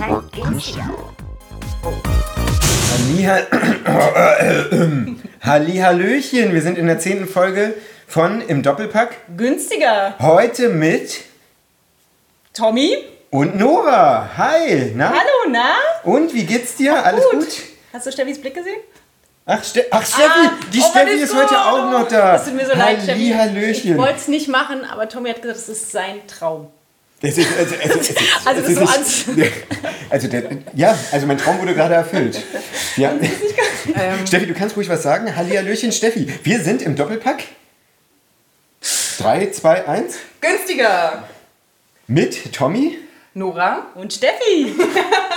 Doppelpack günstiger. Hallihallöchen, wir sind in der zehnten Folge von Im Doppelpack. Günstiger. Heute mit Tommy? und Nora. Hi, na? Hallo, na? Und wie geht's dir? Alles gut? Hast du Steffis Blick gesehen? Ach, Ste Ach Steffi, Ah, die oh, Steffi ist ist heute auch noch da. Das tut mir so leid, Steffi. Ich wollte es nicht machen, aber Tommy hat gesagt, das ist sein Traum. Es ist, also, also, es ist, Also das ist so nicht- also der, ja, also mein Traum wurde gerade erfüllt. Ja. Steffi, du kannst ruhig was sagen. Hallihallöchen, Steffi. Wir sind im Doppelpack. 3, 2, 1. Günstiger! Mit Tommy. Nora? Und Steffi!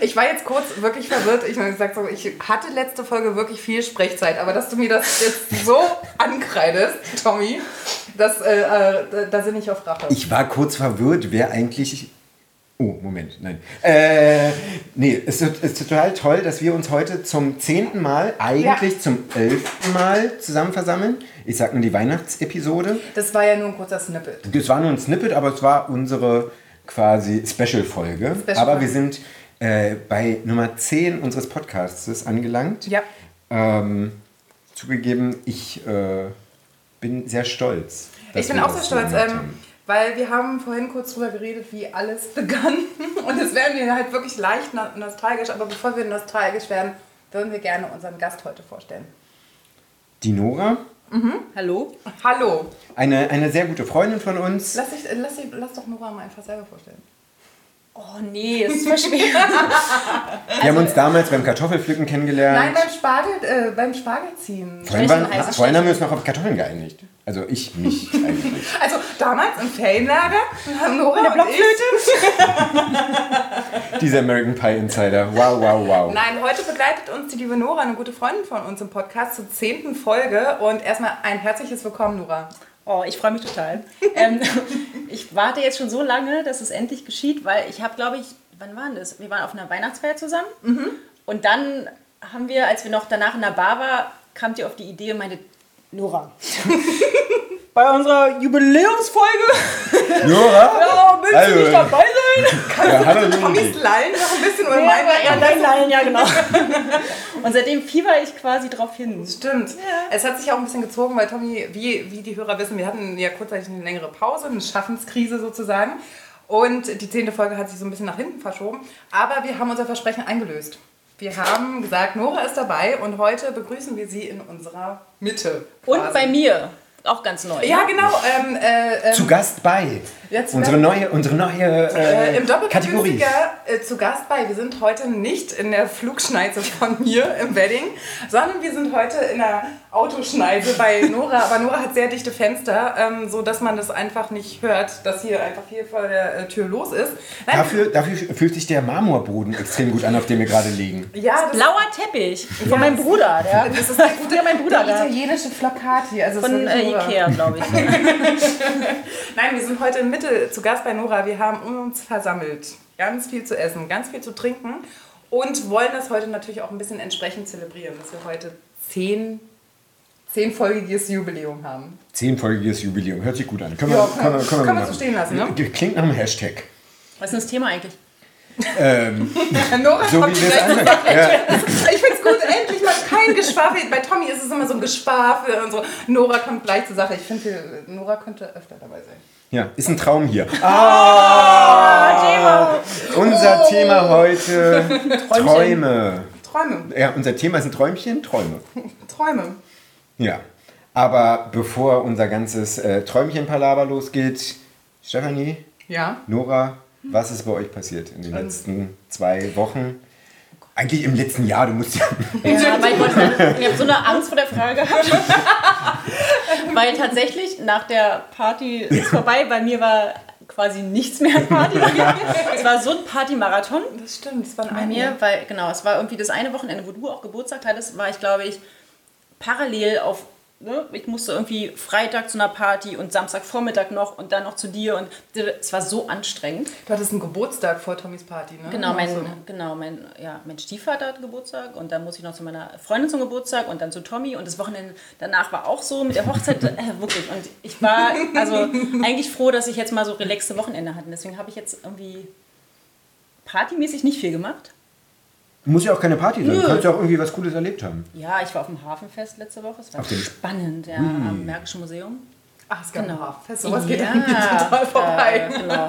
Ich war jetzt kurz wirklich verwirrt. Ich habe gesagt, so, ich hatte letzte Folge wirklich viel Sprechzeit, aber dass du mir das jetzt so ankreidest, Tommy, das, äh, äh, da- sind ich auf Rache. Ich war kurz verwirrt, wer eigentlich. Oh, Moment, nein. Äh, nee, es ist, ist total toll, dass wir uns heute zum zehnten Mal, eigentlich Ja. zum elften Mal zusammen versammeln. Ich sag nur die Weihnachtsepisode. Das war ja nur ein kurzer Snippet. Es war nur ein Snippet, aber es war unsere quasi Special-Folge. Special aber wir sind äh, bei Nummer 10 unseres Podcasts angelangt. Ja. Ähm, zugegeben, ich äh, bin sehr stolz. Ich bin auch sehr stolz, ähm, weil wir haben vorhin kurz drüber geredet, wie alles begann. Und es werden wir halt wirklich leicht no- nostalgisch. Aber bevor wir nostalgisch werden, würden wir gerne unseren Gast heute vorstellen. Die Nora, Hallo? Hallo. eine, eine sehr gute Freundin von uns. Lass, dich, äh, lass, dich, lass doch Nora mal einfach selber vorstellen. Oh nee, das ist voll schwer. Wir haben uns damals beim Kartoffelpflücken kennengelernt. Nein, beim Spargel, äh, beim Spargelziehen. vorhin, waren, heißt vorhin haben wir uns noch auf Kartoffeln geeinigt. Also ich mich eigentlich. Also damals im Ferienlager haben Nora der und Blockflöte? Dieser American Pie Insider. Wow, wow, wow. Nein, heute begleitet uns die liebe Nora, eine gute Freundin von uns im Podcast zur zehnten Folge. Und erstmal ein herzliches Willkommen, Nora. Oh, ich freue mich total. ähm, ich warte jetzt schon so lange, dass es endlich geschieht, weil ich habe, glaube ich, wann waren das? Wir waren auf einer Weihnachtsfeier zusammen. Und dann haben wir, als wir noch danach in der Bar waren, kamt ihr auf die Idee und meinte, Nora, bei unserer Jubiläumsfolge, Nora? ja, willst Also, du nicht dabei sein? Ja, hallo Tommys Nora. Lallen noch ein bisschen oder Ja, meine? ja, dein Nein, ja, genau. Und seitdem fieber ich quasi drauf hin. Stimmt. Es hat sich auch ein bisschen gezogen, weil Tommy, wie, wie die Hörer wissen, wir hatten ja kurzzeitig eine längere Pause, eine Schaffenskrise sozusagen. Und die zehnte Folge hat sich so ein bisschen nach hinten verschoben. Aber wir haben unser Versprechen eingelöst. Wir haben gesagt, Nora ist dabei und heute begrüßen wir sie in unserer Mitte. Und quasi. bei mir, auch ganz neu. Ja, genau. Ähm, äh, ähm, Zu Gast bei. Jetzt unsere neue, unsere neue äh, Äh, Im Kategorie. äh, zu Gast bei. Wir sind heute nicht in der Flugschneise von mir im Wedding, sondern wir sind heute in der Autoschneise bei Nora. Aber Nora hat sehr dichte Fenster, ähm, so dass man das einfach nicht hört, dass hier einfach viel vor der äh, Tür los ist. Nein, Dafür, dafür fühlt sich der Marmorboden extrem gut an, auf dem wir gerade liegen. ja, das, Blauer Teppich von meinem Bruder. Der, das ist der Ja, mein Bruder der italienische Flocati. Also es ist von äh. Ikea, glaube ich. Nein, wir sind heute in Mitte zu Gast bei Nora. Wir haben uns versammelt. Ganz viel zu essen, ganz viel zu trinken und wollen das heute natürlich auch ein bisschen entsprechend zelebrieren, dass wir heute zehn, zehnfolgiges Jubiläum haben. Zehnfolgiges Jubiläum. Hört sich gut an. Können Ja, wir, kann- können wir, können wir kann man machen. so stehen lassen, ne? Klingt nach einem Hashtag. Was ist denn das Thema eigentlich? Nora So kommt wie wir es anfangen. Ja. Ich kein Geschwafel. Bei Tommy ist es immer so ein Geschwafel und so. Nora kommt gleich zur Sache. Ich finde, Nora könnte öfter dabei sein. ja, ist ein Traum hier. Ah, Unser Oh. Thema heute Träume. Träume, Ja, unser Thema sind Träumchen, Träume. Träume. Ja. Aber bevor unser ganzes äh, Träumchen-Palaver losgeht, Stefanie, Ja. Nora, was ist bei euch passiert in den Ähm. letzten zwei Wochen? Eigentlich im letzten Jahr, du musst ja. Ja, weil ich, wollte ich habe so eine Angst vor der Frage gehabt. weil tatsächlich nach der Party ist vorbei. Bei mir war quasi nichts mehr an Party. es war so ein Partymarathon. Das stimmt, das waren Bei mir, weil genau, es war irgendwie das eine Wochenende, wo du auch Geburtstag hattest, war ich, glaube ich, parallel auf, ne, ich musste irgendwie Freitag zu einer Party und Samstagvormittag noch und dann noch zu dir und es war so anstrengend. Du hattest einen Geburtstag vor Tommys Party, ne? Genau, mein, so. genau mein, ja, mein Stiefvater hat Geburtstag und dann muss ich noch zu meiner Freundin zum Geburtstag und dann zu Tommy und das Wochenende danach war auch so mit der Hochzeit, äh, wirklich. Und ich war also eigentlich froh, dass ich jetzt mal so relaxte Wochenende hatte. Deswegen habe ich jetzt irgendwie partymäßig nicht viel gemacht. Muss ja auch keine Party sein. Du kannst ja auch irgendwie was Cooles erlebt haben. Ja, ich war auf dem Hafenfest letzte Woche. Es war Auf dem- spannend, ja, am Märkischen Museum. Ach, es gab Genau. ein Haffest. Sowas geht Ja, an mir total vorbei. Äh, genau.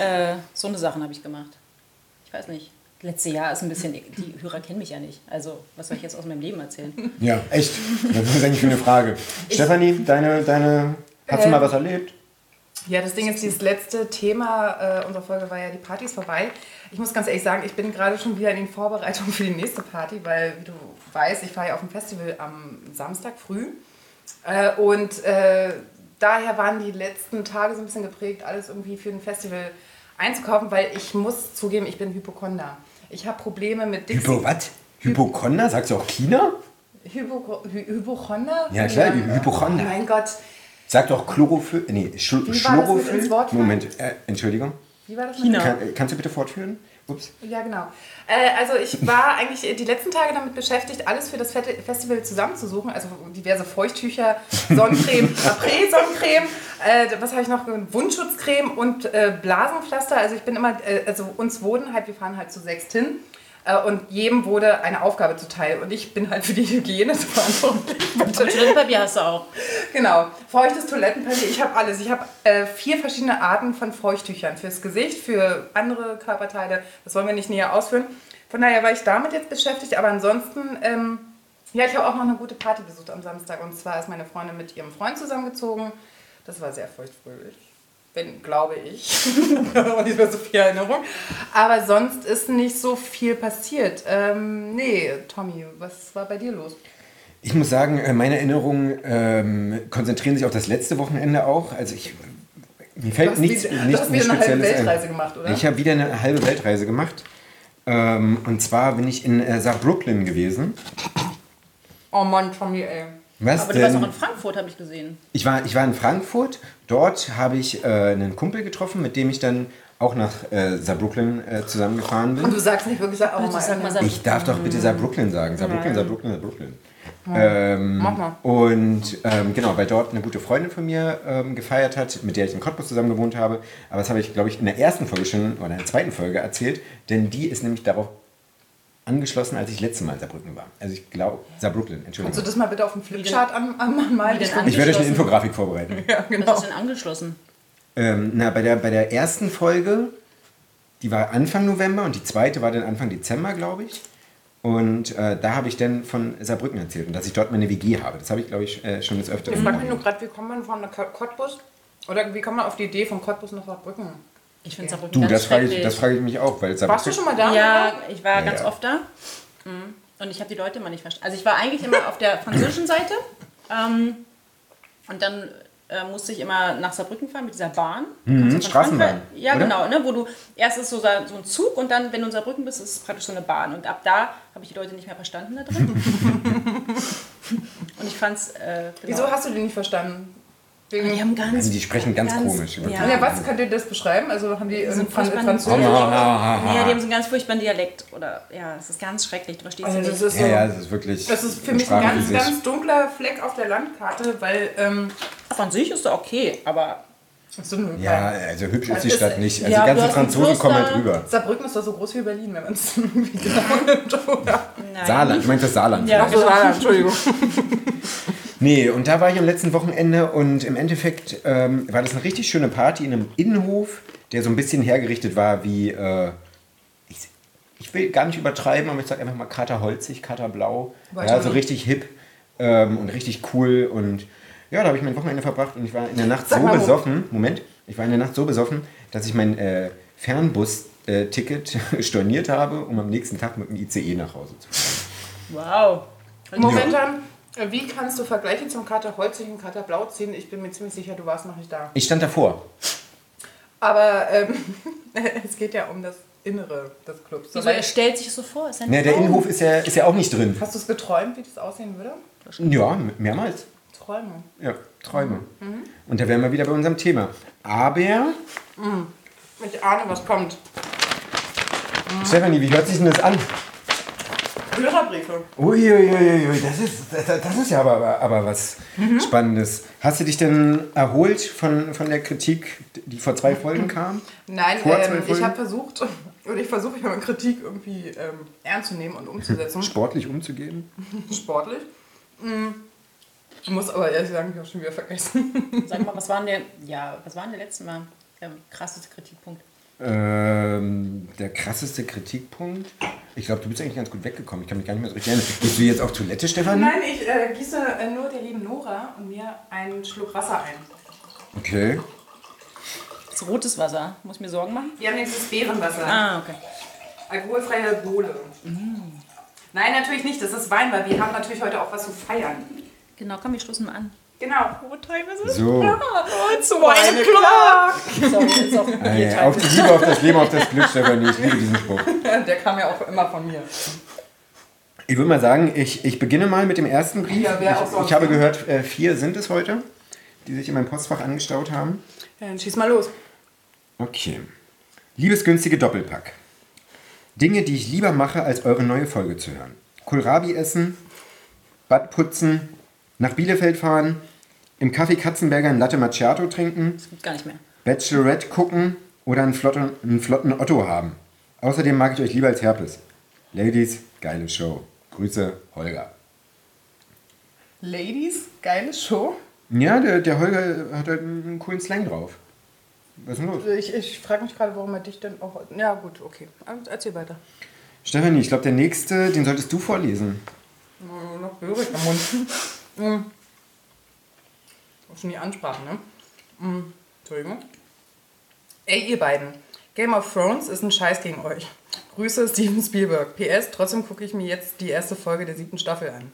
äh, so eine Sachen habe ich gemacht. Ich weiß nicht. Letztes Jahr ist ein bisschen. Die Hörer kennen mich ja nicht. Also, was soll ich jetzt aus meinem Leben erzählen? Ja, echt. Das ist eigentlich für eine Frage. Stefanie, deine, deine, hast du Äh, mal was erlebt? Ja, das Ding ist, dieses letzte Thema äh, unserer Folge war ja die Partys vorbei. Ich muss ganz ehrlich sagen, ich bin gerade schon wieder in den Vorbereitungen für die nächste Party, weil, wie du weißt, ich fahre ja auf ein Festival am Samstag früh. Äh, und äh, daher waren die letzten Tage so ein bisschen geprägt, alles irgendwie für ein Festival einzukaufen, weil ich muss zugeben, ich bin Hypochonder. Ich habe Probleme mit Dixie. Hypo was? Hypochonder? Sagst du auch China? Hypo, Hy Hypochonder? Ja, klar, Hypochonder. Oh mein Gott. Sag doch Chlorophyll. Nee, Sch Wie war das mit Chlorophyll. Moment, äh, Entschuldigung. Wie war das? mit China. Kann, äh, kannst du bitte fortführen? Ups. Ja, genau. Äh, also ich war eigentlich die letzten Tage damit beschäftigt, alles für das Festival zusammenzusuchen. Also diverse Feuchttücher, Sonnencreme, Après-Sonnencreme, äh, was habe ich noch? Wundschutzcreme und äh, Blasenpflaster. Also ich bin immer, äh, also uns wurden halt, wir fahren halt zu sechst hin. Äh, Und jedem wurde eine Aufgabe zuteil. Und ich bin halt für die Hygiene verantwortlich. Toilettenpapier hast du auch. Genau, feuchtes Toilettenpapier. Ich habe alles. Ich habe äh, vier verschiedene Arten von Feuchttüchern. Fürs Gesicht, für andere Körperteile. Das wollen wir nicht näher ausführen. Von daher war ich damit jetzt beschäftigt. Aber ansonsten, ähm, ja, ich habe auch noch eine gute Party besucht am Samstag. Und zwar ist meine Freundin mit ihrem Freund zusammengezogen. Das war sehr feuchtfröhlich. Wenn, glaube ich. Und nicht mehr so viel Erinnerung. Aber sonst ist nicht so viel passiert. Ähm, nee, Tommy, was war bei dir los? Ich muss sagen, äh, meine Erinnerungen ähm, konzentrieren sich auf das letzte Wochenende auch. Also ich, mir Du fällt hast nichts, wieder- du nichts, hast nichts wieder eine halbe Weltreise ein. gemacht, oder? Ich habe wieder eine halbe Weltreise gemacht. Ähm, und zwar bin ich in äh, Saarbrücken gewesen. Oh Mann, Tommy, ey. Was Aber du warst denn? auch in Frankfurt, habe ich gesehen. Ich war, ich war in Frankfurt. Dort habe ich äh, einen Kumpel getroffen, mit dem ich dann auch nach äh, Saarbrücken äh, zusammengefahren bin. Und du sagst nicht wirklich, oh Bitte mein sag mal, Ich darf doch bitte Saarbrücken sagen. Saarbrücken. Saarbrücken, Saarbrücken. Ähm, Mach mal. Und ähm, genau, weil dort eine gute Freundin von mir ähm, gefeiert hat, mit der ich in Cottbus zusammen gewohnt habe. Aber das habe ich, glaube ich, in der ersten Folge schon oder in der zweiten Folge erzählt, denn die ist nämlich darauf angeschlossen, als ich letztes Mal in Saarbrücken war. Also ich glaube, Saarbrücken, Kannst du Entschuldigung. das mal bitte auf dem Flipchart an, an, Ich Ich werde euch eine? Infografik vorbereiten. Ja, Was genau. ist denn angeschlossen? Ähm, na, bei der, bei der ersten Folge, die war Anfang November und die zweite war dann Anfang Dezember, glaube ich. Und äh, da habe ich dann von Saarbrücken erzählt und dass ich dort meine WG habe. Das habe ich, glaube ich, äh, schon des Ich Öfteren frage mich nur gerade, wie kommt man von Cottbus? Oder wie kommt man auf die Idee von Cottbus nach Saarbrücken? Ich finde Saarbrücken Du, ganz das frage, ich, das frage ich mich auch, weil Warst du schon mal da? Ja, ich war Ja, ganz ja. oft da. Mhm. Und ich habe die Leute immer nicht verstanden. Also ich war eigentlich immer auf der französischen Seite. Ähm, und dann äh, musste ich immer nach Saarbrücken fahren mit dieser Bahn. Mhm, Straßenbahn, Ja, oder? genau. Ne, wo du erst ist so, so ein Zug und dann, wenn du in Saarbrücken bist, ist es praktisch so eine Bahn. Und ab da habe ich die Leute nicht mehr verstanden da drin. und ich fand's. Äh, genau. Wieso hast du den nicht verstanden? Wegen, Die haben ganz. Also die sprechen ganz, komisch. wirklich. Ja. ja, was könnt ihr das beschreiben? Also haben die sind Fran furchtbar- Französisch? Ja, die haben so einen ganz furchtbaren Dialekt. Oder ja, es ist ganz schrecklich. Du verstehst Also das nicht. ist so. Ja, ja, das ist wirklich... Das ist für mich ein ganz, ganz dunkler Fleck auf der Landkarte, weil ähm, Von sich ist er okay, aber so ein- Ja, also hübsch ist die Das Stadt ist- nicht. Also ja, die ganzen Franzosen kommen halt rüber. Saarbrücken ist doch so groß wie Berlin, wenn man es genau nimmt. Saarland, ich meine das Saarland. Ja. Ach so, ah, Entschuldigung. Nee, und da war ich am letzten Wochenende und im Endeffekt ähm, war das eine richtig schöne Party in einem Innenhof, der so ein bisschen hergerichtet war wie, äh, ich, ich will gar nicht übertreiben, aber ich sage einfach mal Katerholzig, Katerblau. Ja, so richtig hip ähm, und richtig cool und ja, da habe ich mein Wochenende verbracht und ich war in der Nacht Sag so mal, besoffen, Moment, ich war in der Nacht so besoffen, dass ich mein äh, Fernbus-Ticket storniert habe, um am nächsten Tag mit dem ICE nach Hause zu fahren. Wow. Momentan, äh, wie kannst du Vergleiche zum Kater Holzig und Kater Blau ziehen? Ich bin mir ziemlich sicher, du warst noch nicht da. Ich stand davor. Aber ähm, es geht ja um das Innere des Clubs. Wieso, er stellt sich so vor? Ist Ne, der. Innenhof ist ja, ist ja auch nicht drin. Hast du es geträumt, wie das aussehen würde? Ja, mehrmals. Träume. Ja, Träume. Mhm. Und da wären wir wieder bei unserem Thema. Aber, Ich ahne, was kommt. Stefanie, wie hört sich denn das an? Hörerbriefe. Uiuiuiui, das ist, das, das ist ja aber, aber, aber was Mhm. Spannendes. Hast du dich denn erholt von, von der Kritik, die vor zwei Folgen kam? Nein, ähm, ich Folgen? habe versucht, Und ich versuche immer Kritik irgendwie ähm, ernst zu nehmen und umzusetzen. Sportlich umzugehen? Sportlich. Mm. Ich muss aber ehrlich sagen, ich habe schon wieder vergessen. Sag mal, was war denn der, ja, was war denn der letzte Mal der krasseste Kritikpunkt? Ähm, der krasseste Kritikpunkt. Ich glaube, du bist eigentlich ganz gut weggekommen. Ich kann mich gar nicht mehr so richtig erinnern. Gehst du jetzt auf Toilette, Stefan? Nein, ich äh, gieße äh, nur der lieben Nora und mir einen Schluck Wasser ein. Okay. Das ist rotes Wasser. Muss ich mir Sorgen machen? Wir haben jetzt das Beerenwasser. Ah, okay. Alkoholfreie Bohle. Nein, natürlich nicht. Das ist Wein, weil wir haben natürlich heute auch was zu feiern. Genau, komm, wir stoßen mal an. Genau. What time is it? So. Zwei O'clock. Sorry, ist auch Ah, Bier ja. Auf die Liebe, auf das Leben, auf das Glück, Stefanie. Ich liebe diesen Spruch. Der kam ja auch immer von mir. Ich würde mal sagen, ich, ich beginne mal mit dem ersten Brief. Ja, wer auch ich, sonst, ich habe gehört, äh, vier sind es heute, die sich in meinem Postfach angestaut haben. Ja, dann schieß mal los. Okay. Liebes günstige Doppelpack. Dinge, die ich lieber mache, als eure neue Folge zu hören. Kohlrabi essen, Bad putzen, nach Bielefeld fahren, im Café Katzenberger ein Latte Macchiato trinken, Das gibt's gar nicht mehr. Bachelorette gucken oder einen flotten, einen flotten Otto haben. Außerdem mag ich euch lieber als Herpes. Ladies, geile Show. Grüße, Holger. Ladies, geile Show. Ja, der, der Holger hat halt einen coolen Slang drauf. Was ist denn los? Ich, ich frage mich gerade, warum er dich denn auch. Ja, gut, okay. Erzähl weiter. Stefanie, ich glaube, der nächste, den solltest du vorlesen. Noch Böhrig am Mund. Auch schon die Ansprache, ne? Mm. Entschuldigung. Ey, ihr beiden. Game of Thrones ist ein Scheiß gegen euch. Grüße, Steven Spielberg. PS, trotzdem gucke ich mir jetzt die erste Folge der siebten Staffel an.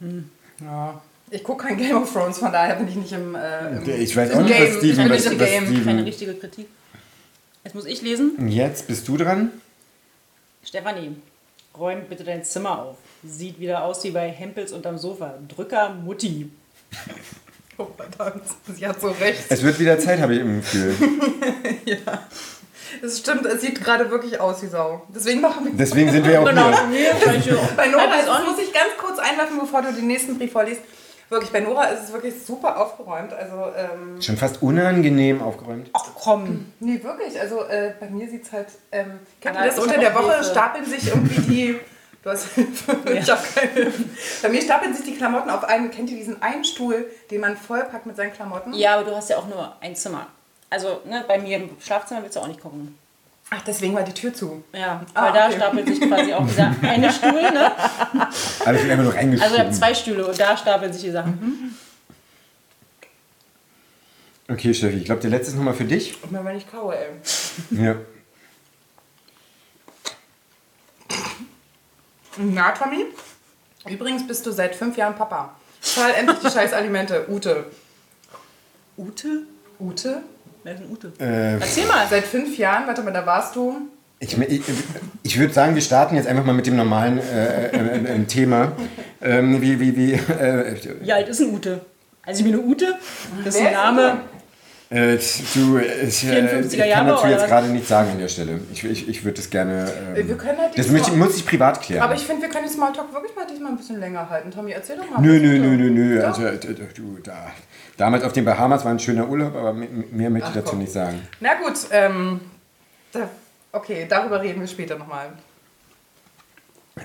Hm. Ja. Ich gucke kein Game of Thrones, von daher bin ich nicht im. Äh, im Ich weiß auch nicht, Game. was Steven, Ich bin was, nicht im was Game. Keine Steven. richtige Kritik. Jetzt muss ich lesen. Jetzt bist du dran. Stefanie, räum bitte dein Zimmer auf. Sieht wieder aus wie bei Hempels unterm Sofa. Drücker Mutti. Oh, verdammt. Sie hat so recht. Es wird wieder Zeit, habe ich im Gefühl. Ja. Das stimmt, es sieht gerade wirklich aus wie Sau. Deswegen machen wir Deswegen sind wir ja auch Genau. hier. Bei Nora ist, muss ich ganz kurz einwerfen, bevor du den nächsten Brief vorliest. Wirklich, bei Nora ist es wirklich super aufgeräumt. Also, ähm, Schon fast unangenehm aufgeräumt. Ach komm. nee, wirklich. Also, äh, bei mir sieht es halt. Ähm, kennt ihr das? Unter der Woche stapeln sich irgendwie die. Du hast Hilfe. Ich habe keine Hilfe. Bei mir stapeln sich die Klamotten auf einen. Kennt ihr diesen einen Stuhl, den man vollpackt mit seinen Klamotten? Ja, aber du hast ja auch nur ein Zimmer. Also, ne, bei mir im Schlafzimmer willst du auch nicht gucken. Ach, deswegen war die Tür zu. Ja, Ah, weil da okay. stapelt sich quasi auch dieser eine Stuhl, ne? Aber ich bin einfach nur Also ihr habt reingeschoben. zwei Stühle und da stapeln sich die Sachen. Okay, Steffi, ich glaube, der letzte ist nochmal für dich. Und mir, wenn ich kaue, ey. Ja. Na, Tommy? Übrigens bist du seit fünf Jahren Papa. Zahl endlich die scheiß Alimente. Ute. Ute? Ute? Wer ist denn Ute? Äh, Erzähl mal. Seit fünf Jahren, warte mal, da warst du. ich ich, ich würde sagen, wir starten jetzt einfach mal mit dem normalen äh, äh, äh, Thema. Ähm, wie, wie, wie, äh, Wie alt ist denn Ute? Also ich bin eine Ute. Das ist ein ist Name. Äh, du, ich, äh, 54er ich kann dazu jetzt gerade nichts sagen an der Stelle. Ich, ich, ich würde das gerne. Ähm, Wir können halt das muss muss ich privat klären. Aber ich finde, wir können den Smalltalk wirklich mal diesmal ein bisschen länger halten. Tommy, erzähl doch mal. Nö, nö, nö, nö, nö. Also, du, da. Damals auf den Bahamas war ein schöner Urlaub, aber me- mehr möchte ich dazu komm. nicht sagen. Na gut, ähm. Da, okay, darüber reden wir später nochmal.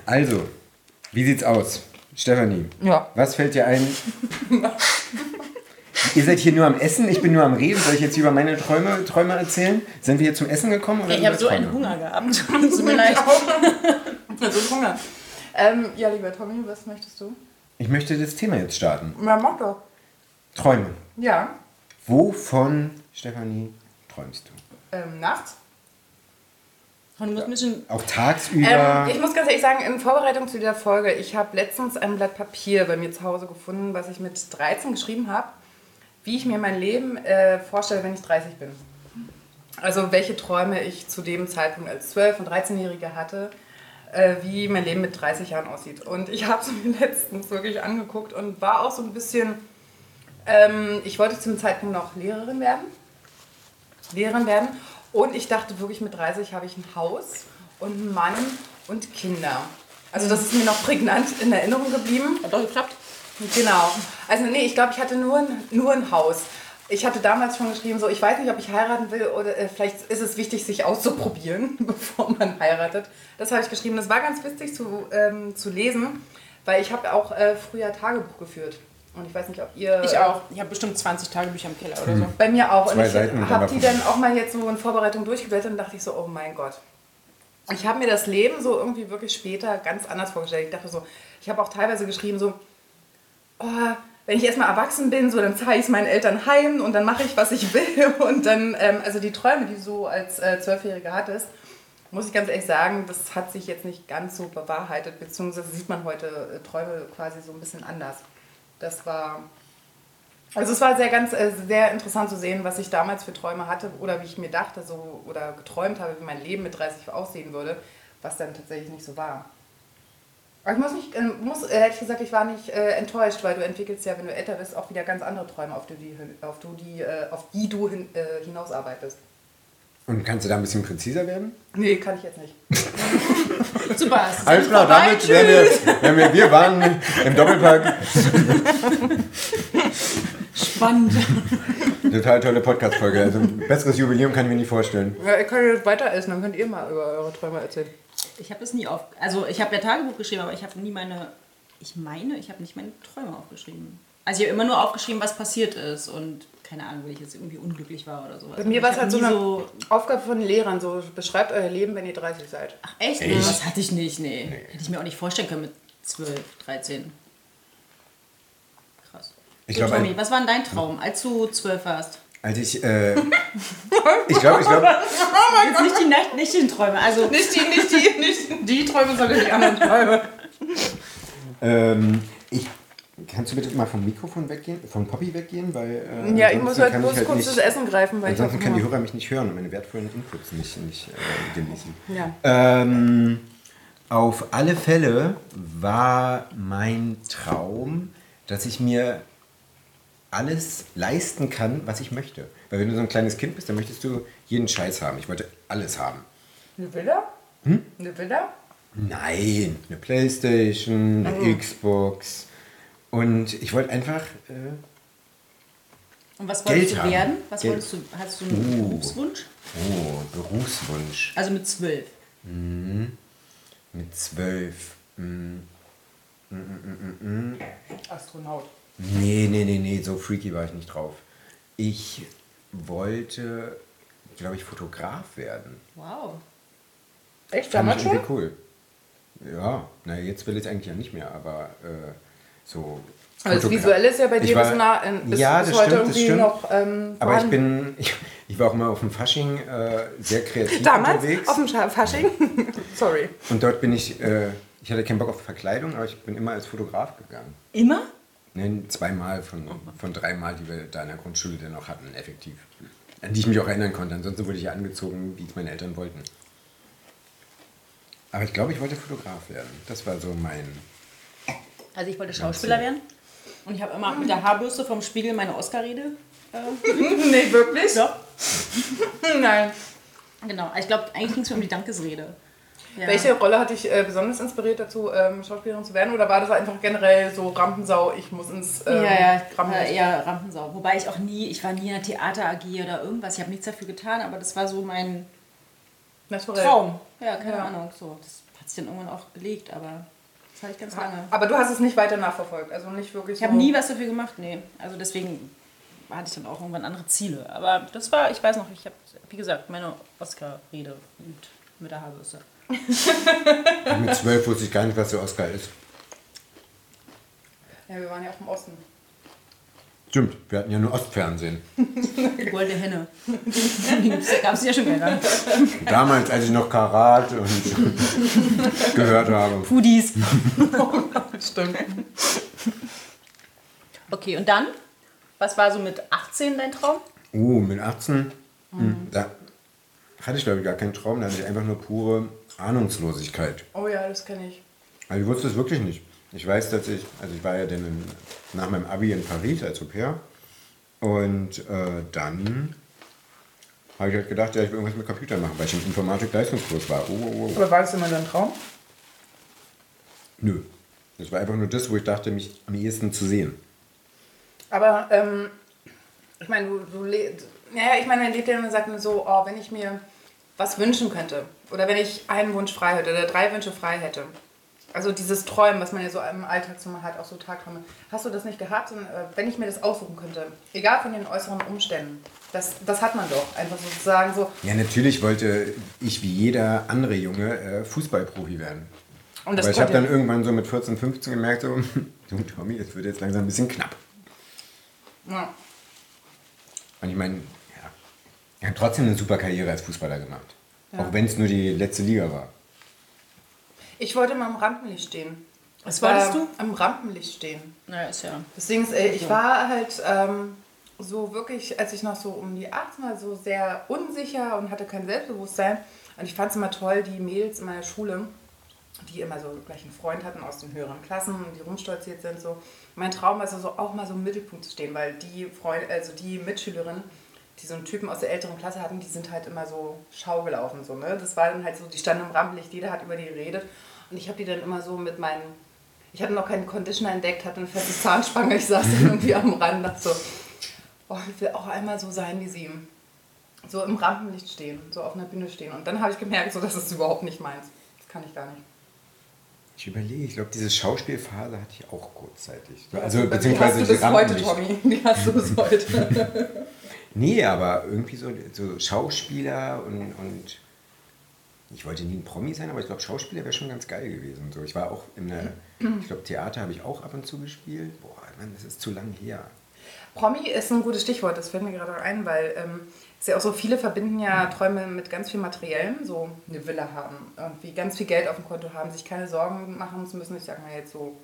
Also, wie sieht's aus? Stefanie, Ja. was fällt dir ein? Ihr seid hier nur am Essen, ich bin nur am Reden. Soll ich jetzt über meine Träume, Träume erzählen? Sind wir hier zum Essen gekommen? Oder Ich habe so einen? Hunger gehabt. Tut mir leid. so Hunger. Ähm, ja, lieber Tommy, was möchtest du? Ich möchte das Thema jetzt starten. Na, mach doch. Träume. Ja. Wovon, Stefanie, träumst du? Ähm, nachts? Auch tagsüber? Ähm, ich muss ganz ehrlich sagen, in Vorbereitung zu dieser Folge, ich habe letztens ein Blatt Papier bei mir zu Hause gefunden, was ich mit 13 geschrieben habe, wie ich mir mein Leben äh, vorstelle, wenn ich 30 bin. Also welche Träume ich zu dem Zeitpunkt als 12- und 13-Jährige hatte, äh, wie mein Leben mit 30 Jahren aussieht. Und ich habe es mir letztens wirklich angeguckt und war auch so ein bisschen, ähm, ich wollte zum Zeitpunkt noch Lehrerin werden. Lehrerin werden. Und ich dachte wirklich, mit 30 habe ich ein Haus und einen Mann und Kinder. Also das ist mir noch prägnant in Erinnerung geblieben. Hat doch geklappt. Genau. Also nee, ich glaube, ich hatte nur ein, nur ein Haus. Ich hatte damals schon geschrieben, so ich weiß nicht, ob ich heiraten will oder äh, vielleicht ist es wichtig, sich auszuprobieren, bevor man heiratet. Das habe ich geschrieben. Das war ganz witzig zu, ähm, zu lesen, weil ich habe auch äh, früher Tagebuch geführt. Und ich weiß nicht, ob ihr. Ich auch. Ich habe bestimmt 20 Tagebücher im Keller oder so. Bei mir auch. Zwei und ich habe die dann auch mal jetzt so in Vorbereitung durchgeblättert und dachte ich so, oh mein Gott. Ich habe mir das Leben so irgendwie wirklich später ganz anders vorgestellt. Ich dachte so, ich habe auch teilweise geschrieben so, oh, wenn ich erstmal erwachsen bin, so dann zahle ich es meinen Eltern heim und dann mache ich, was ich will. Und dann, ähm, also die Träume, die du so als äh, Zwölfjährige hattest, muss ich ganz ehrlich sagen, das hat sich jetzt nicht ganz so bewahrheitet, beziehungsweise sieht man heute äh, Träume quasi so ein bisschen anders. Das war, also es war sehr ganz, äh, sehr interessant zu sehen, was ich damals für Träume hatte oder wie ich mir dachte so oder geträumt habe, wie mein Leben mit 30 aussehen würde, was dann tatsächlich nicht so war. Aber ich muss nicht, äh, muss äh, ehrlich gesagt, ich war nicht äh, enttäuscht, weil du entwickelst ja, wenn du älter bist, auch wieder ganz andere Träume, auf die, auf du die, äh, auf die du hin, äh, hinausarbeitest. Und kannst du da ein bisschen präziser werden? Nee, kann ich jetzt nicht. Super. Alles klar, vorbei. damit wären wir, wären wir, wir waren im Doppelpack. Spannend. Total tolle Podcast-Folge. Also ein besseres Jubiläum kann ich mir nicht vorstellen. Ja, ich kann jetzt weiter essen, dann könnt ihr mal über eure Träume erzählen. Ich habe es nie auf. Also ich habe ja Tagebuch geschrieben, aber ich habe nie meine. Ich meine, ich habe nicht meine Träume aufgeschrieben. Also ich habe immer nur aufgeschrieben, was passiert ist und keine Ahnung, wenn ich jetzt irgendwie unglücklich war oder sowas. Bei mir war es halt so eine nie Aufgabe von den Lehrern, so beschreibt euer Leben, wenn ihr 30 seid. Ach echt? Echt? Das hatte ich nicht, nee. Hätte ich mir auch nicht vorstellen können mit 12, 13. Krass. Ich so, glaube, Tommy, ein- was war denn dein Traum, als du 12 warst? Als ich, äh, ich glaube, ich glaube, Jetzt nicht die Nacht, nicht die Träume. Also Nicht die, nicht die, nicht die Träume, sondern die anderen Träume. ähm, ich, kannst du bitte mal vom Mikrofon weggehen, von Poppy weggehen, weil äh, Ja, ich muss halt kann bloß ich kurz nicht, das Essen greifen, weil ich Ansonsten hab können die. Hörer mich nicht hören und meine wertvollen Inputs nicht, nicht äh, genießen. Ja. Ähm, auf alle Fälle war mein Traum, dass ich mir alles leisten kann, was ich möchte. Weil wenn du so ein kleines Kind bist, dann möchtest du jeden Scheiß haben. Ich wollte alles haben. Eine Villa? Eine Villa? Nein, eine Playstation, eine Xbox. Und ich wollte einfach, äh, Und was Geld wolltest du haben. werden? Was Geld. wolltest du? Hast du einen Uh. Berufswunsch? oh, Berufswunsch. Also mit 12. Mit zwölf. mm, Astronaut. Nee, nee, nee, nee, so freaky war ich nicht drauf. Ich wollte, glaube ich, Fotograf werden. Wow. Echt? Damals schon? cool. Ja, naja, jetzt will ich es eigentlich ja nicht mehr, aber äh, so. Aber das Fotogra- Visuelle ist ja bei dir war- bis, nah, äh, bis, ja, bis das heute stimmt, das irgendwie noch ähm, Aber ich bin, ich, ich war auch mal auf dem Fasching äh, sehr kreativ Damals unterwegs. auf dem Fasching? Sorry. Und dort bin ich, äh, ich hatte keinen Bock auf Verkleidung, aber ich bin immer als Fotograf gegangen. Immer? Nein, zweimal von, von dreimal, die wir da in der Grundschule dann auch hatten, effektiv. An die ich mich auch erinnern konnte. Ansonsten wurde ich ja angezogen, wie es meine Eltern wollten. Aber ich glaube, ich wollte Fotograf werden. Das war so mein. Also ich wollte Schauspieler werden. Und ich habe immer mit der Haarbürste vom Spiegel meine Oscar-Rede. Äh, nee, wirklich? ja. Nein. Genau. Also ich glaube, eigentlich ging es mir um die Dankesrede. Ja. Welche Rolle hat dich äh, besonders inspiriert dazu, ähm, Schauspielerin zu werden? Oder war das einfach generell so Rampensau, ich muss ins ähm, ja, ja, Rampenlicht? äh, eher Rampensau. Wobei ich auch nie, ich war nie in der Theater AG oder irgendwas. Ich habe nichts dafür getan, aber das war so mein Naturell. Traum. Ja, keine Ja. Ahnung. So, das hat sich dann irgendwann auch gelegt, aber das hatte ich ganz lange. Aber du hast es nicht weiter nachverfolgt, also nicht wirklich Ich habe nie was dafür gemacht, nee. Also deswegen hatte ich dann auch irgendwann andere Ziele. Aber das war, ich weiß noch, ich habe, wie gesagt, meine Oscar-Rede geübt mit der Haarbürste. Mit zwölf wusste ich gar nicht, was der Oscar ist. Ja, wir waren ja auch im Osten. Stimmt, wir hatten ja nur Ostfernsehen. Die goldene Henne. Die gab es ja schon länger. Damals, als ich noch Karat und gehört habe. Pudis. Stimmt. Okay, und dann? Was war so mit 18 dein Traum? Uh, mit 18, hm, da hatte ich glaube ich gar keinen Traum, da hatte ich einfach nur pure Ahnungslosigkeit. Oh ja, das kenne ich. Also ich wusste es wirklich nicht. Ich weiß, dass ich, also ich war ja dann in, nach meinem Abi in Paris als Au pair und äh, dann habe ich halt gedacht, ja, ich will irgendwas mit Computern machen, weil ich im Informatik-Leistungskurs war. Oh, oh, oh. Aber war das immer dein Traum? Nö. Das war einfach nur das, wo ich dachte, mich am ehesten zu sehen. Aber ähm, Ich meine, du, du le- naja, ich meine, man lebt ja und sagt so, oh, wenn ich mir was wünschen könnte oder wenn ich einen Wunsch frei hätte oder drei Wünsche frei hätte. Also dieses Träumen, was man ja so im Alltag so mal hat, auch so Tagträume. Hast du das nicht gehabt? Und, äh, wenn ich mir das aussuchen könnte, egal von den äußeren Umständen, das, das hat man doch. Einfach sozusagen so, Ja, natürlich wollte ich wie jeder andere Junge äh, Fußballprofi werden. Und Aber ich habe dann irgendwann so mit 14, 15 gemerkt, so, du Tommy, es wird jetzt langsam ein bisschen knapp. ja. Und ich meine, er hat trotzdem eine super Karriere als Fußballer gemacht. Auch wenn es nur die letzte Liga war. Ich wollte mal am Rampenlicht stehen. Was wolltest du? Am Rampenlicht stehen. Naja, ist ja. Deswegen, ist, äh, ich war halt ähm, so wirklich, als ich noch so um die 18 war, so sehr unsicher und hatte kein Selbstbewusstsein. Und ich fand es immer toll, die Mädels in meiner Schule, die immer so gleich einen Freund hatten aus den höheren Klassen und die rumstolziert sind. So. Mein Traum war also so auch mal so im Mittelpunkt zu stehen, weil die Freund, also die Mitschülerinnen, die so einen Typen aus der älteren Klasse hatten, die sind halt immer so Schau gelaufen. So, ne? Das war dann halt so, die standen im Rampenlicht, jeder hat über die geredet. Und ich habe die dann immer so mit meinen ich hatte noch keinen Conditioner entdeckt, hatte eine feste Zahnspange. Ich saß dann irgendwie am Rand dachte so, oh, ich will auch einmal so sein wie sie. So im Rampenlicht stehen, so auf einer Bühne stehen. Und dann habe ich gemerkt, so, das ist überhaupt nicht meins. Das kann ich gar nicht. Ich überlege, ich glaube, diese Schauspielphase hatte ich auch kurzzeitig. Also, Wie beziehungsweise hast du die das heute. Tommy? Wie hast du das heute? Nee, aber irgendwie so, so Schauspieler und, und ich wollte nie ein Promi sein, aber ich glaube, Schauspieler wäre schon ganz geil gewesen. So, ich war auch in der, ich glaube, Theater habe ich auch ab und zu gespielt. Boah, Mann, das ist zu lang her. Promi ist ein gutes Stichwort, das fällt mir gerade ein, weil ähm, ist ja auch so, viele verbinden ja Träume mit ganz viel Materiellem, so eine Villa haben, irgendwie ganz viel Geld auf dem Konto haben, sich keine Sorgen machen zu müssen. Ich sag mal jetzt so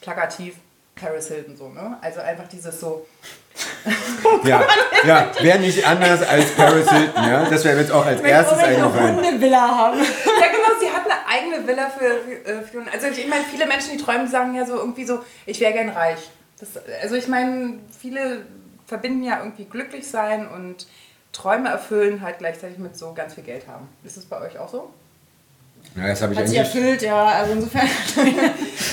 plakativ Paris Hilton so, ne? Also einfach dieses so, Ja, ja wäre nicht anders als Paris Hilton, ja? Das wäre jetzt auch als erstes eingefallen. eine Villa haben. ja genau, sie hat eine eigene Villa für, äh, für also ich meine, viele Menschen, die träumen, sagen ja so irgendwie so, ich wäre gern reich. Das, also ich meine, viele verbinden ja irgendwie glücklich sein und Träume erfüllen halt gleichzeitig mit so ganz viel Geld haben. Ist das bei euch auch so? Ja, das habe ich Hat sie eigentlich. erfüllt, ja. Also insofern.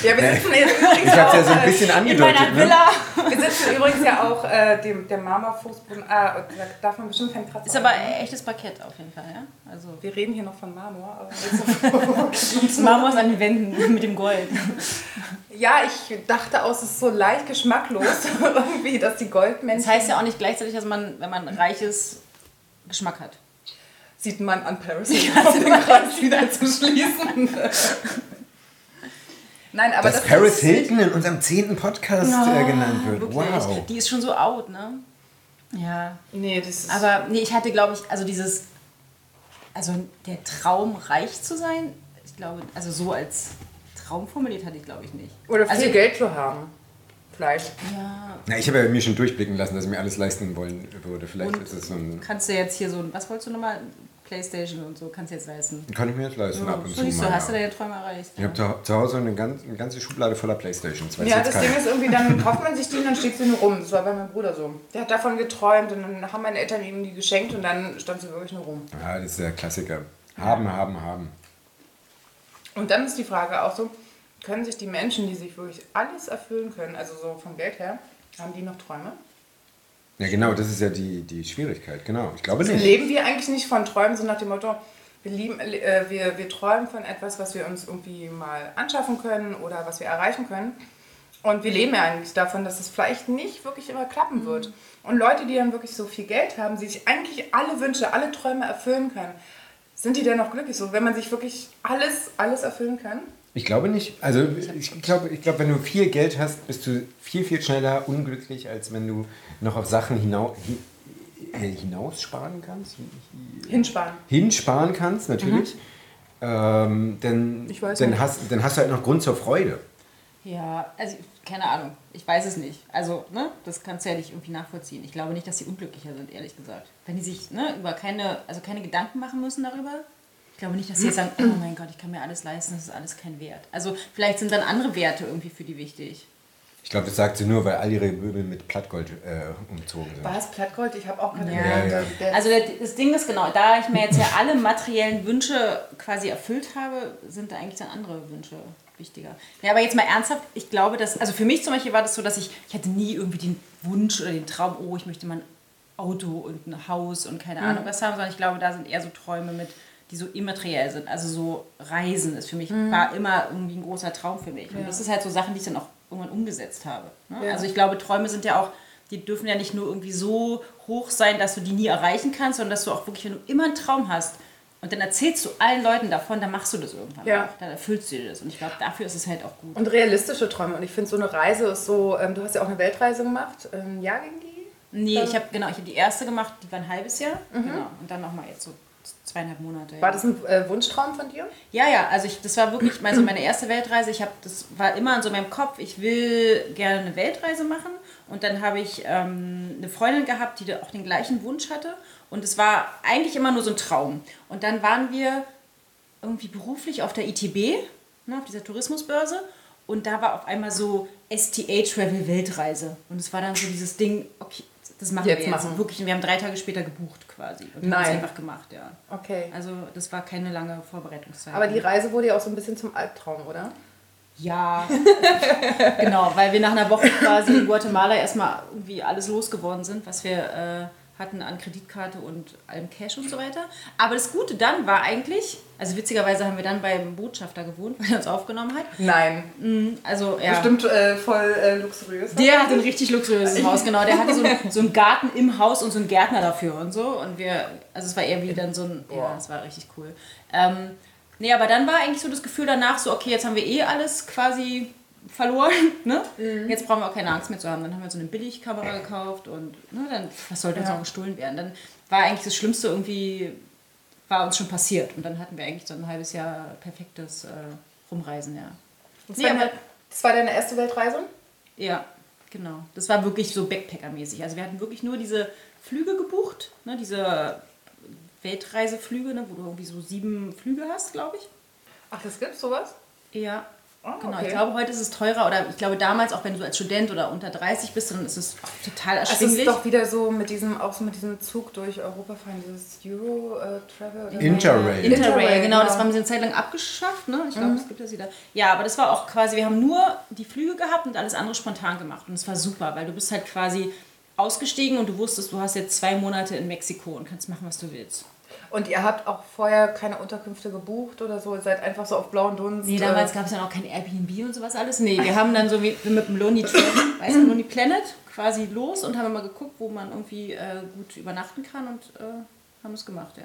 Ja, wir sitzen jetzt übrigens Ich habe es ja so ein auch, bisschen In angedeutet. meiner Ne? Villa. äh, wir sitzen übrigens ja auch äh, dem, der Marmorfußboden, ah, und da darf man bestimmt keinen Kratzer Ist aber ne? echtes Parkett auf jeden Fall, ja. Also. Wir reden hier noch von Marmor, aber jetzt Marmor an den Wänden mit dem Gold. Ja, ich dachte aus, es ist so leicht geschmacklos, irgendwie, dass die Goldmenschen. Das heißt ja auch nicht gleichzeitig, dass man, wenn man reich ist, Geschmack hat. Sieht man an Paris, um den Kreis wieder zu schließen. Nein, aber Dass das Paris ist- Hilton in unserem zehnten Podcast äh, genannt wird. Wirklich. Wow. Die ist schon so out, ne? Ja. Nee, das ist. Aber nee, ich hatte, glaube ich, also dieses, also der Traum, reich zu sein, ich glaube, also so als Traum formuliert hatte ich, glaube ich, nicht. oder viel also, Geld zu haben. Vielleicht. Ja, Na, ich habe ja mir schon durchblicken lassen, dass ich mir alles leisten wollen würde. Vielleicht Und- ist es so ein. kannst du jetzt hier so ein, was wolltest du nochmal? Playstation und so, kannst du jetzt leisten. Kann ich mir jetzt leisten, ab und So zu mal. du, hast du ja. deine Träume erreicht. Ich habe zu, zu Hause eine, ganz, eine ganze Schublade voller Playstations. Ja, jetzt das keiner. Ding ist irgendwie, dann kauft man sich die und dann steht sie nur rum. Das war bei meinem Bruder so. Der hat davon geträumt und dann haben meine Eltern ihm die geschenkt und dann stand sie wirklich nur rum. Ja, das ist der Klassiker. Haben, haben, haben. Und dann ist die Frage auch so, können sich die Menschen, die sich wirklich alles erfüllen können, also so vom Geld her, haben die noch Träume? Ja, genau, das ist ja die, die Schwierigkeit. Genau, ich glaube nicht. Leben wir eigentlich nicht von Träumen, so nach dem Motto, wir, lieben, äh, wir, wir träumen von etwas, was wir uns irgendwie mal anschaffen können oder was wir erreichen können. Und wir leben ja eigentlich davon, dass es vielleicht nicht wirklich immer klappen wird. Und Leute, die dann wirklich so viel Geld haben, die sich eigentlich alle Wünsche, alle Träume erfüllen können, sind die denn noch glücklich? So, wenn man sich wirklich alles, alles erfüllen kann? Ich glaube nicht. Also ich glaube, ich glaube, wenn du viel Geld hast, bist du viel, viel schneller unglücklich, als wenn du noch auf Sachen hinau hi, äh, hinaussparen kannst. Hinsparen. Hinsparen kannst, natürlich. Ähm, denn, dann, hast, dann hast du halt noch Grund zur Freude. Ja, also keine Ahnung. Ich weiß es nicht. Also, ne, das kannst du ja nicht irgendwie nachvollziehen. Ich glaube nicht, dass sie unglücklicher sind, ehrlich gesagt. Wenn die sich, ne, über keine, also keine Gedanken machen müssen darüber. Ich glaube nicht, dass sie jetzt sagen, oh mein Gott, ich kann mir alles leisten, das ist alles kein Wert. Also vielleicht sind dann andere Werte irgendwie für die wichtig. Ich glaube, das sagt sie nur, weil all ihre Möbel mit Plattgold äh, umzogen sind. War es Plattgold? Ich habe auch keine Ja, ja. Der- Also das Ding ist genau, da ich mir jetzt ja alle materiellen Wünsche quasi erfüllt habe, sind da eigentlich dann andere Wünsche wichtiger. Ja, aber jetzt mal ernsthaft, ich glaube, dass, also für mich zum Beispiel war das so, dass ich, ich hatte nie irgendwie den Wunsch oder den Traum, oh, ich möchte mal ein Auto und ein Haus und keine Ahnung was haben, sondern ich glaube, da sind eher so Träume mit, die so immateriell sind. Also so Reisen ist für mich, war immer irgendwie ein großer Traum für mich. Und das ist halt so Sachen, die ich dann auch irgendwann umgesetzt habe. Ne? Ja. Also ich glaube, Träume sind ja auch, die dürfen ja nicht nur irgendwie so hoch sein, dass du die nie erreichen kannst, sondern dass du auch wirklich, wenn du immer einen Traum hast und dann erzählst du allen Leuten davon, dann machst du das irgendwann Ja. auch. Dann erfüllst du dir das. Und ich glaube, dafür ist es halt auch gut. Und realistische Träume. Und ich finde, so eine Reise ist so, ähm, du hast ja auch eine Weltreise gemacht. Ähm, ja, ging die? Nee, ich habe genau, ich habe die erste gemacht, die war ein halbes Jahr. Genau. Und dann nochmal jetzt so zweieinhalb Monate. ja. War das ein äh, Wunschtraum von dir? Ja, ja, also ich, das war wirklich also meine erste Weltreise. Ich habe, das war immer in so meinem Kopf, ich will gerne eine Weltreise machen. Und dann habe ich ähm, eine Freundin gehabt, die auch den gleichen Wunsch hatte. Und es war eigentlich immer nur so ein Traum. Und dann waren wir irgendwie beruflich auf der ITB, ne, auf dieser Tourismusbörse. Und da war auf einmal so STA Travel Weltreise. Und es war dann so dieses Ding, okay, das machen Jetzt wir jetzt. machen. Wirklich, wir haben drei Tage später gebucht quasi. Und haben Nein. es einfach gemacht, ja. Okay. Also das war keine lange Vorbereitungszeit. Aber die Reise wurde ja auch so ein bisschen zum Albtraum, oder? Ja, genau, weil wir nach einer Woche quasi in Guatemala erstmal irgendwie alles losgeworden sind, was wir äh, hatten an Kreditkarte und allem Cash und so weiter. Aber das Gute dann war eigentlich, also witzigerweise haben wir dann beim Botschafter gewohnt, weil er uns aufgenommen hat. Nein. Also ja. Bestimmt äh, voll äh, luxuriös. Der hat ein richtig luxuriöses Haus, genau. Der hatte so, einen- so einen Garten im Haus und so einen Gärtner dafür und so. Und wir, also es war eher wie dann so ein, ja, es war richtig cool. Ähm, nee, aber dann war eigentlich so das Gefühl danach so, okay, jetzt haben wir eh alles quasi verloren, ne? Jetzt brauchen wir auch keine Angst mehr zu haben. Dann haben wir so eine Billigkamera gekauft und ne, dann, was sollte uns Ja. noch gestohlen werden? Dann war eigentlich das Schlimmste irgendwie, war uns schon passiert. Und dann hatten wir eigentlich so ein halbes Jahr perfektes äh, Rumreisen, ja. Das, Nee, war deine, das war deine erste Weltreise? Ja, genau. Das war wirklich so Backpacker-mäßig. Also wir hatten wirklich nur diese Flüge gebucht, ne, diese Weltreiseflüge, ne, wo du irgendwie so sieben Flüge hast, glaube ich. Ach, das gibt's sowas? Ja. Ah, Genau, okay. ich glaube, heute ist es teurer oder ich glaube damals, auch wenn du als Student oder unter 30 bist, dann ist es total Es erschwinglich. ist doch wieder so mit diesem, auch so mit diesem Zug durch Europa fahren, dieses Euro äh, Interrail. Interrail, Interrail, genau, das genau. haben sie eine Zeit lang abgeschafft, ne? Ich glaube, es gibt das wieder. Ja, aber das war auch quasi, wir haben nur die Flüge gehabt und alles andere spontan gemacht. Und es war super, weil du bist halt quasi ausgestiegen und du wusstest, du hast jetzt zwei Monate in Mexiko und kannst machen, was du willst. Und ihr habt auch vorher keine Unterkünfte gebucht oder so? Ihr seid einfach so auf blauen Dunst? Nee, äh, damals gab es ja noch kein Airbnb und sowas alles. Nee, wir haben dann so wie mit dem Lonely Planet, weißt du, Lonely Planet quasi los und haben immer geguckt, wo man irgendwie äh, gut übernachten kann und äh, haben es gemacht, ja.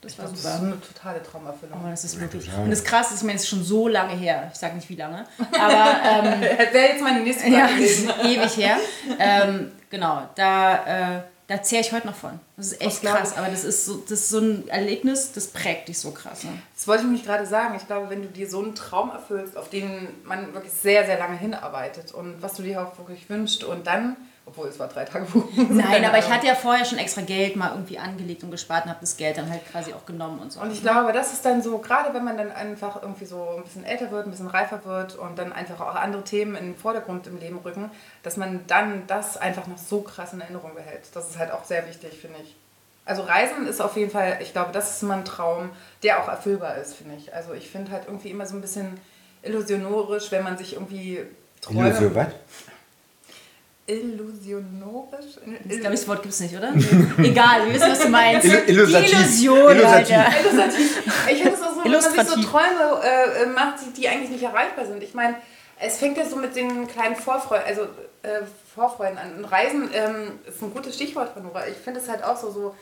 Das war das ist super. so eine totale Traumerfüllung. Aber das ist wirklich. total. Und das krass ist, ich meine, es ist schon so lange her. Ich sage nicht wie lange. Aber ähm, Wäre jetzt meine nächste Frage ja, ist ewig her. Ähm, genau, da, äh, da zehre ich heute noch von. Das ist echt Das krass. Aber das ist, so, das ist so ein Erlebnis, das prägt dich so krass. Ne? Das wollte ich nämlich gerade sagen. Ich glaube, wenn du dir so einen Traum erfüllst, auf den man wirklich sehr, sehr lange hinarbeitet und was du dir auch wirklich wünscht und dann, obwohl es war drei Tage buchen. Nein, aber ich hatte ja vorher schon extra Geld mal irgendwie angelegt und gespart und habe das Geld dann halt quasi auch genommen und so. Und ich glaube, das ist dann so, gerade wenn man dann einfach irgendwie so ein bisschen älter wird, ein bisschen reifer wird und dann einfach auch andere Themen in den Vordergrund im Leben rücken, dass man dann das einfach noch so krass in Erinnerung behält. Das ist halt auch sehr wichtig, finde ich. Also Reisen ist auf jeden Fall, ich glaube, das ist immer ein Traum, der auch erfüllbar ist, finde ich. Also ich finde halt irgendwie immer so ein bisschen illusionorisch, wenn man sich irgendwie Träume... Illusion, was? Illusionorisch? ich glaube, das Wort gibt es nicht, oder? Egal, wir wissen, was du meinst. Illu- illustrativ. Die Illusion, Illustrativ. Alter. Illustrativ. Ich finde es auch so, wenn man sich so. Träume äh, macht, die, die eigentlich nicht erreichbar sind. Ich meine, es fängt ja so mit den kleinen Vorfreuden, also äh, Vorfreuden an. Und Reisen ähm, ist ein gutes Stichwort von Nora. Ich finde es halt auch so, so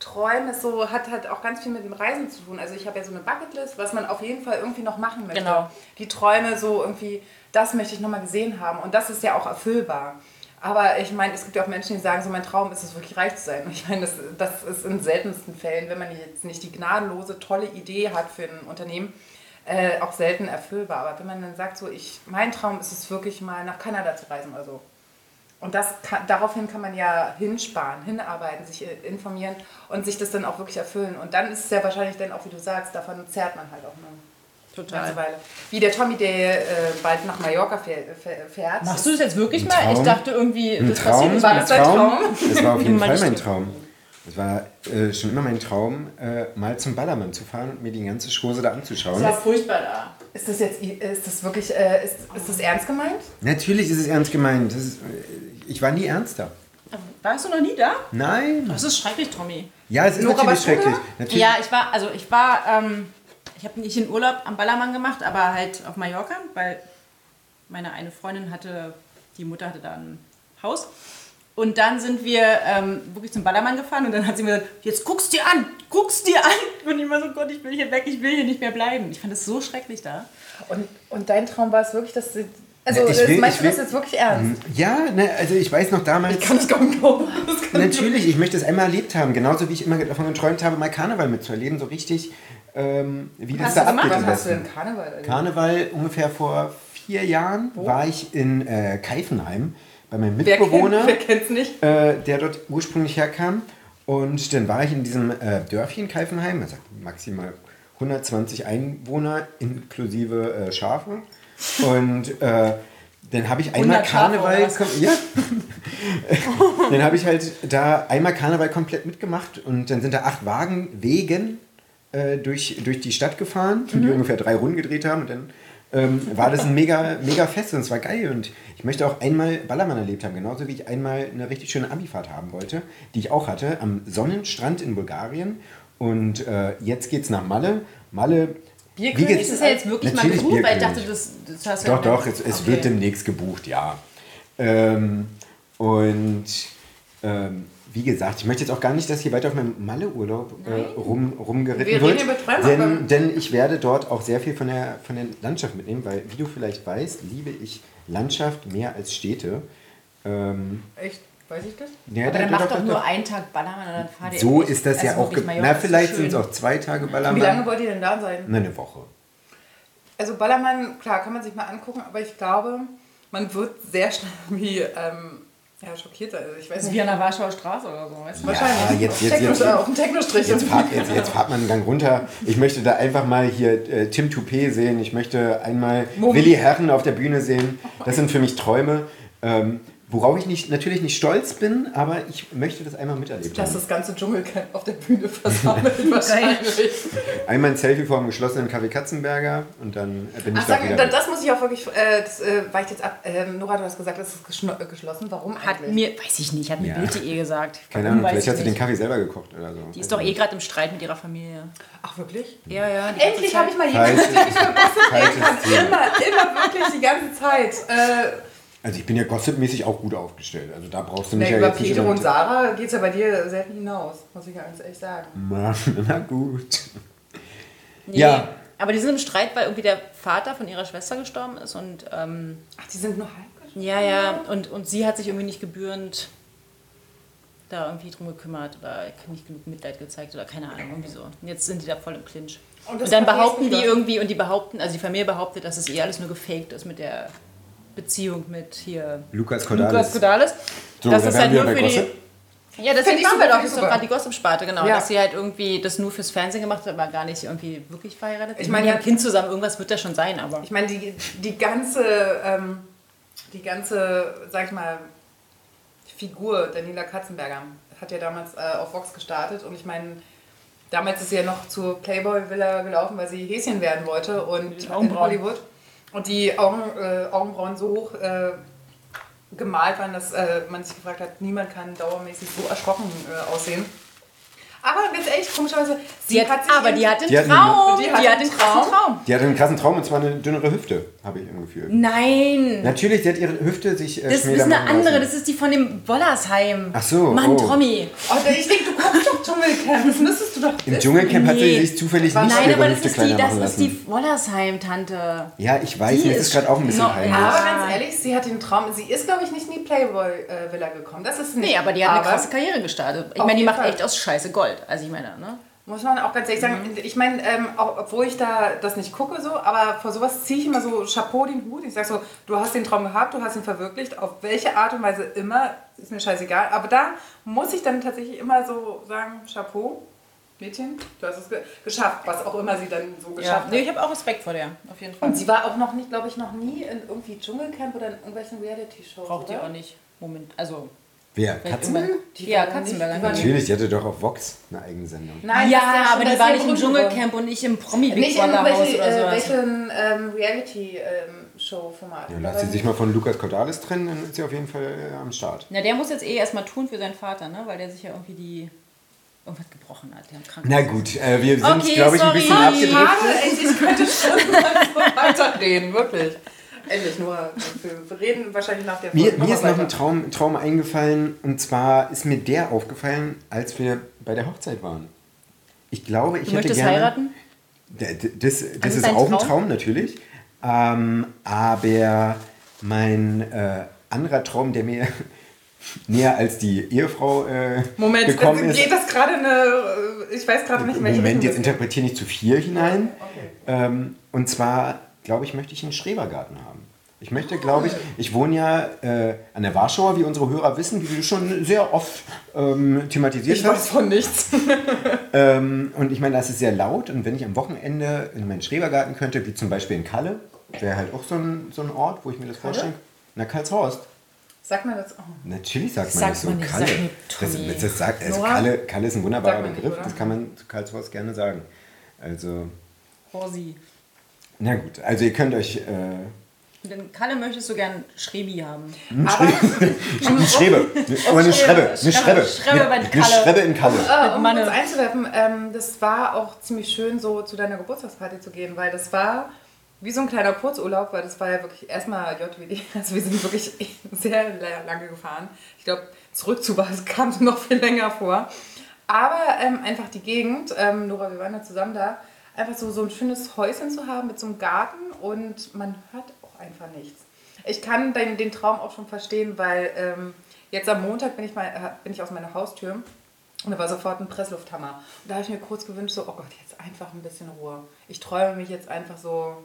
Träumen ist so, hat halt auch ganz viel mit dem Reisen zu tun. Also ich habe ja so eine Bucketlist, was man auf jeden Fall irgendwie noch machen möchte. Genau. Die Träume so irgendwie, das möchte ich nochmal gesehen haben. Und das ist ja auch erfüllbar. Aber ich meine, es gibt ja auch Menschen, die sagen, so mein Traum ist es wirklich reich zu sein. Ich meine, das, das ist in seltensten Fällen, wenn man jetzt nicht die gnadenlose, tolle Idee hat für ein Unternehmen, äh, auch selten erfüllbar. Aber wenn man dann sagt, so ich, mein Traum ist es wirklich mal nach Kanada zu reisen oder so. Und das kann, daraufhin kann man ja hinsparen, hinarbeiten, sich äh, informieren und sich das dann auch wirklich erfüllen. Und dann ist es ja wahrscheinlich dann auch, wie du sagst, davon zerrt man halt auch eine ganze Weile. Wie der Tommy, der äh, bald nach Mallorca fährt. Machst du das jetzt wirklich mal? Ich dachte irgendwie, Ein das Traum? passiert War das dein Traum? Traum? Das war auf jeden Fall mein. Traum. Es war äh, schon immer mein Traum, äh, mal zum Ballermann zu fahren und mir die ganze Chose da anzuschauen. Das war furchtbar da. Ist das jetzt, ist das wirklich, äh, ist, ist das ernst gemeint? Natürlich ist es ernst gemeint. Das ist, ich war nie ernster. Warst du noch nie da? Nein. Das ist schrecklich, Tommy. Ja, es ist Nora, natürlich schrecklich. Natürlich. Ja, ich war, also ich war, ähm, ich habe nicht in Urlaub am Ballermann gemacht, aber halt auf Mallorca, weil meine eine Freundin hatte, die Mutter hatte da ein Haus. Und dann sind wir ähm, wirklich zum Ballermann gefahren und dann hat sie mir gesagt, jetzt guck's dir an, guck's dir an. Und ich war so, Gott, ich will hier weg, ich will hier nicht mehr bleiben. Ich fand es so schrecklich da. Und, und dein Traum war es wirklich, dass sie. Also, ich das will- meinst ich du das will- jetzt wirklich ernst? Ja, ne, also ich weiß noch damals. Ich kann das gar nicht glauben. Das Natürlich, ich möchte es einmal erlebt haben. Genauso wie ich immer davon geträumt habe, mal Karneval mitzuerleben. So richtig, ähm, wie das da abgeht. Was hast du denn Karneval erlebt? Karneval ungefähr vor vier Jahren war ich in äh, Keifenheim bei meinem Wer Mitbewohner, kennt, wer nicht? äh, der dort ursprünglich herkam. Und dann war ich in diesem äh, Dörfchen Keifenheim, also maximal 120 Einwohner inklusive äh, Schafe. Und äh, dann habe ich einmal 100 Schafe, Karneval. Ja. dann habe ich halt da einmal Karneval komplett mitgemacht und dann sind da acht Wagen wegen äh, durch, durch die Stadt gefahren, die ungefähr drei Runden gedreht haben und dann ähm, war das ein mega, mega Fest und es war geil und ich möchte auch einmal Ballermann erlebt haben, genauso wie ich einmal eine richtig schöne Abifahrt haben wollte, die ich auch hatte, am Sonnenstrand in Bulgarien und äh, jetzt geht's nach Malle. Malle, Bierkönig wie Ist das ja jetzt wirklich mal gebucht? Weil ich dachte, Bierkönig. das, das hast du ja Doch, doch, es, es Okay. wird demnächst gebucht, ja. Ähm, und ähm, wie gesagt, ich möchte jetzt auch gar nicht, dass hier weiter auf meinem Malle-Urlaub äh, rum, rumgeritten Wir wird. denn, denn ich werde dort auch sehr viel von der, von der Landschaft mitnehmen, weil, wie du vielleicht weißt, liebe ich Landschaft mehr als Städte. Ähm, Echt? Weiß ich das? ja, Aber dann macht doch, nur einen Tag Ballermann und dann fahrt ihr So ist das also ja auch. Na, so vielleicht sind es auch zwei Tage Ballermann. Wie lange wollt ihr denn da sein? Na, eine Woche. Also Ballermann, klar, kann man sich mal angucken, aber ich glaube, man wird sehr schnell wie ähm, ja, schockiert. Also ich weiß nicht. wie an der Warschauer Straße oder so, weißt du? Wahrscheinlich. Ja, jetzt- jetzt- Techno, jetzt- auf dem Technostrich. Jetzt fahrt, jetzt, jetzt fahrt man einen Gang runter. Ich möchte da einfach mal hier äh, Tim Toupet sehen. Ich möchte einmal Mumm. Willi Herren auf der Bühne sehen. Das sind für mich Träume. Ähm, worauf ich nicht, natürlich nicht stolz bin, aber ich möchte das einmal miterlebt Dass das ganze Dschungelcamp auf der Bühne versammelt wahrscheinlich. Einmal ein Selfie vor dem geschlossenen Café Katzenberger und dann bin ich Ach, da sag, wieder. da- weg. das muss ich auch wirklich, äh, das äh, weicht jetzt ab. Ähm, Nora, du hast gesagt, es ist äh, geschlossen. Warum Hat eigentlich? mir, weiß ich nicht, hat mir Ja. Bild.de gesagt. Keine Ahnung, vielleicht hat sie ich den. Kaffee selber gekocht oder so. Die ist doch eh gerade im Streit mit ihrer Familie. Ach, wirklich? Ja, ja. Endlich habe ich mal jemanden, falsches kann. Thema. Immer, immer wirklich die ganze Zeit. Äh, Also ich bin ja gossipmäßig auch gut aufgestellt. Also da brauchst du mich na, ja über jetzt nicht Pedro und Sarah geht es ja bei dir selten hinaus, muss ich ganz ehrlich sagen. Na, na gut. Nee, Ja. Aber die sind im Streit, weil irgendwie der Vater von ihrer Schwester gestorben ist und ähm, Ach, die sind nur halb gestorben? ja, ja, und, und sie hat sich irgendwie nicht gebührend da irgendwie drum gekümmert oder nicht genug Mitleid gezeigt oder keine Ahnung, irgendwie so. Und jetzt sind die da voll im Clinch. Und Und, dann behaupten die irgendwie, und die behaupten, also die Familie behauptet, dass es eh alles nur gefaked ist mit der Beziehung mit hier Lukas Cordalis. Lukas Cordalis. So, das da ist halt nur für die. Ja, deswegen machen wir doch, das ist ich doch super. gerade die Gossip-Sparte, genau. Ja. Dass sie halt irgendwie das nur fürs Fernsehen gemacht hat, aber gar nicht irgendwie wirklich verheiratet. Ich Ich meine, ja- ein Kind zusammen, irgendwas wird da schon sein, aber. Ich meine, die, die ganze, ähm, die ganze, sag ich mal, Figur Daniela Katzenberger hat ja damals äh, auf Vox gestartet und ich meine, damals ist sie ja noch zur Playboy Villa gelaufen, weil sie Häschen werden wollte und in. Hollywood und die Augen, äh, Augenbrauen so hoch äh, gemalt waren, dass äh, man sich gefragt hat, niemand kann dauermäßig so erschrocken äh, aussehen. Aber ganz ehrlich, komischerweise, sie Die hat, sich aber die hat den hat Traum. Die hat hat, einen den krassen Traum. Traum. Die hatte einen krassen Traum und zwar eine dünnere Hüfte, habe ich im Gefühl. Nein. Natürlich, sie hat ihre Hüfte sich äh, Das ist eine andere, lassen. das ist die von dem Wollersheim. Ach so, Mann, oh. Tommy. Oh, ich denke, du guckst doch Dschungelcamp, das müsstest du doch Im. Dschungelcamp hat sie Nee. sich zufällig nicht Nein, aber das ist die, das ist die Wollersheim-Tante. Ja, ich weiß, Die mir ist ist es gerade auch ein bisschen. Ja. Aber ganz ehrlich, sie hat den Traum. Sie ist, glaube ich, nicht in die Playboy-Villa gekommen. Das ist nicht. Nee, aber die hat eine krasse Karriere gestartet. Ich meine, die macht Fall. echt aus Scheiße Gold. Also ich meine, ne? Muss man auch ganz ehrlich sagen. Mhm. Ich meine, ähm, auch, obwohl ich da das nicht gucke, so, aber vor sowas ziehe ich immer so Chapeau den Hut. Ich sage so, du hast den Traum gehabt, du hast ihn verwirklicht. Auf welche Art und Weise immer, ist mir scheißegal. Aber da muss ich dann tatsächlich immer so sagen, Chapeau. Mädchen, du hast es ge geschafft, was auch immer sie dann so Ja. geschafft Nee, hat. ich habe auch Respekt vor der, auf jeden Fall. Und sie war auch noch nicht, glaube ich, noch nie in irgendwie Dschungelcamp oder in irgendwelchen Reality-Shows. Braucht die oder? auch nicht. Moment, also Wer? Katzenberger? Ja, Katzenberger. Natürlich, die hatte doch auf Vox eine Eigensendung. Nein, ja, schon- aber die war ja nicht im. Dschungelcamp und nicht im Promi Big Nicht in Brother Haus welche, oder äh, sowas. welchen ähm, Reality-Show-Format. Ja, lass sie sich mal von Lukas Cordalis trennen, dann ist sie auf jeden Fall äh, am Start. Na, der muss jetzt eh erstmal tun für seinen Vater, ne? Weil der sich ja irgendwie die irgendwas gebrochen hat. Na gut, äh, wir sind, Okay, glaube ich, ein sorry. bisschen abgedriftet. Ey, ich könnte so weiterreden, wirklich. Endlich, nur wir, reden wahrscheinlich nach der Mir, Folge mir ist noch ein weiter. Traum, Traum eingefallen und zwar ist mir der aufgefallen, als wir bei der Hochzeit waren. Ich glaube, ich Du hätte möchtest gerne. heiraten? D- d- Das, das ist auch ein Traum? Traum natürlich. Ähm, aber mein äh, anderer Traum, der mir näher als die Ehefrau äh, Moment, gekommen äh, ist. geht das gerade eine. äh, Ich weiß gerade nicht, welche Moment, jetzt das interpretiere nicht zu viel hinein. Okay. Ähm, und zwar, glaube ich, möchte ich einen Schrebergarten haben. Ich möchte, glaube ich, ich wohne ja äh, an der Warschauer, wie unsere Hörer wissen, wie du schon sehr oft ähm, thematisiert Ich hast. weiß von nichts. Ähm, und ich meine, das ist sehr laut. Und wenn ich am Wochenende in meinen Schrebergarten könnte, wie zum Beispiel in Kalle, wäre halt auch so ein, so ein Ort, wo ich mir das vorstellen kann. Na, Karlshorst. Sag mal das. Oh. Natürlich sagt man Sagt das so. man nicht, Kalle. sag mir, das, das sagt, also? Kalle, Kalle ist ein wunderbarer Sagt man nicht, Begriff. oder? das kann man zu Karlshorst gerne sagen. Also, Horsi. na gut. Also ihr könnt euch... Äh, In Kalle möchtest du gern Schrebi haben. Aber eine Schrebe. Oder eine Schrebe. Eine Schrebe. Schrebe. Schrebe bei Eine Kalle. Schrebe in Kalle. äh, um kurz einzuwerfen, ähm, das war auch ziemlich schön, so zu deiner Geburtstagsparty zu gehen, weil das war wie so ein kleiner Kurzurlaub, weil das war ja wirklich erstmal JWD. Also wir sind wirklich sehr la- lange gefahren. Ich glaube, zurück zu was kam noch viel länger vor. Aber ähm, einfach die Gegend, ähm, Nora, wir waren ja zusammen da, einfach so, so ein schönes Häuschen zu haben mit so einem Garten und man hört einfach nichts. Ich kann den, den Traum auch schon verstehen, weil ähm, jetzt am Montag bin ich, mal, äh, bin ich aus meiner Haustür und da war sofort ein Presslufthammer. Und da habe ich mir kurz gewünscht, so, oh Gott, jetzt einfach ein bisschen Ruhe. Ich träume mich jetzt einfach so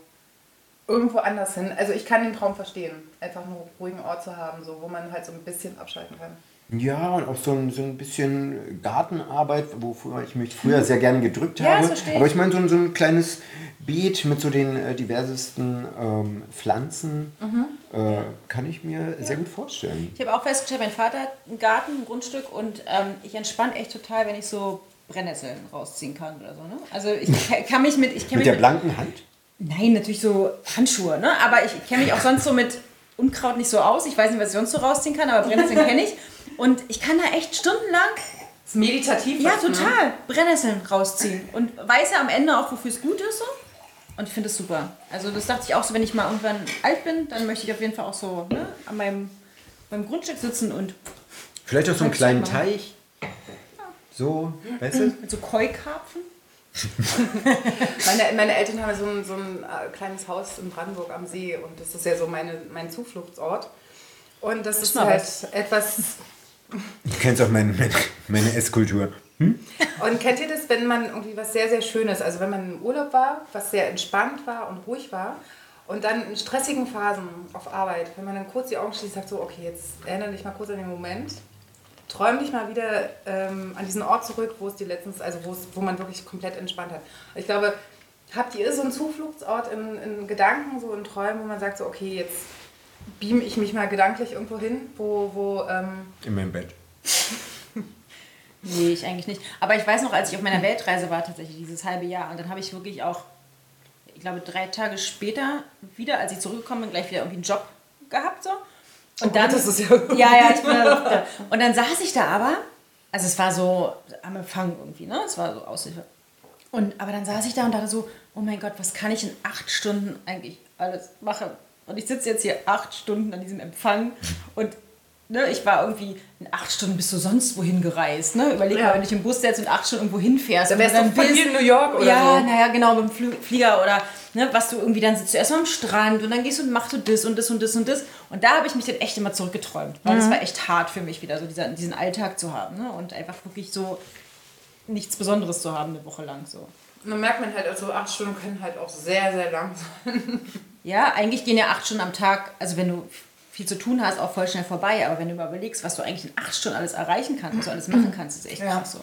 irgendwo anders hin. Also ich kann den Traum verstehen, einfach einen ruhigen Ort zu haben, so, wo man halt so ein bisschen abschalten kann. Ja, und auch so ein, so ein bisschen Gartenarbeit, wofür ich mich früher sehr gerne gedrückt Ja, habe. ich. Aber ich meine, so ein, so ein kleines Beet mit so den äh, diversesten ähm, Pflanzen Mhm. äh, kann ich mir sehr gut vorstellen. Ich habe auch festgestellt, mein Vater hat einen Garten, ein Grundstück und ähm, ich entspanne echt total, wenn ich so Brennnesseln rausziehen kann oder so. Ne? Also ich ka- kann mich mit... Ich Mit mich der mit, blanken Hand? Nein, natürlich so Handschuhe, ne? Aber ich kenne mich auch sonst so mit Unkraut nicht so aus. Ich weiß nicht, was ich sonst so rausziehen kann, aber Brennnesseln kenne ich. Und ich kann da echt stundenlang, Das ist meditativ. ja was, ne? total, Brennnesseln rausziehen. Und weiß ja am Ende auch, wofür es gut ist so. Und ich finde es super. Also das dachte ich auch so, wenn ich mal irgendwann alt bin, dann möchte ich auf jeden Fall auch so ne, an meinem, meinem Grundstück sitzen und Vielleicht auch so einen kleinen machen. Teich. So, weißt du? mit so Koi-Karpfen. Meine, meine Eltern haben ja so ein, so ein äh, kleines Haus in Brandenburg am See und das ist ja so meine, mein Zufluchtsort. Und das ist mal halt was. etwas. Du kennst auch meine, meine, meine Esskultur. Und kennt ihr das, wenn man irgendwie was sehr, sehr Schönes, also wenn man im Urlaub war, was sehr entspannt war und ruhig war und dann in stressigen Phasen auf Arbeit, wenn man dann kurz die Augen schließt, sagt so, okay, jetzt erinnere dich mal kurz an den Moment, träum dich mal wieder ähm, an diesen Ort zurück, wo es dir letztens, also wo, es, wo man wirklich komplett entspannt hat. Ich glaube, habt ihr so einen Zufluchtsort in, in Gedanken, so in Träumen, wo man sagt so, okay, jetzt beam ich mich mal gedanklich irgendwo hin, wo, wo ähm, In meinem Bett. Nee, ich eigentlich nicht. Aber ich weiß noch, als ich auf meiner Weltreise war, tatsächlich dieses halbe Jahr, und dann habe ich wirklich auch, ich glaube, drei Tage später wieder, als ich zurückgekommen bin, gleich wieder irgendwie einen Job gehabt. So. Und dann, das ist ja... ja, ja, ich bin da, Und dann saß ich da aber, also es war so am Empfang irgendwie, ne? Es war so Aushilfe. Und, aber dann saß ich da und dachte so, oh mein Gott, was kann ich in acht Stunden eigentlich alles machen? Und ich sitze jetzt hier acht Stunden an diesem Empfang und ne, ich war irgendwie in acht Stunden bist du sonst wohin gereist. Ne? Überleg Ja. mal, wenn du dich im Bus setzt und acht Stunden irgendwo hinfährst. Da und wärst dann du von hier in New York oder ja, so. naja, genau, mit dem Flü- Flieger oder ne, was du irgendwie dann sitzt du erstmal am Strand und dann gehst du und machst du das und das und das und das. Und da habe ich mich dann echt immer zurückgeträumt. Weil Mhm. das war echt hart für mich wieder, so dieser, diesen Alltag zu haben. Ne? Und einfach wirklich so nichts Besonderes zu haben eine Woche lang. So. Dann merkt man halt, also acht Stunden können halt auch sehr, sehr lang sein. Ja, eigentlich gehen ja acht Stunden am Tag, also wenn du viel zu tun hast, auch voll schnell vorbei. Aber wenn du mal überlegst, was du eigentlich in acht Stunden alles erreichen kannst, was du alles machen kannst, ist echt Ja. krass so.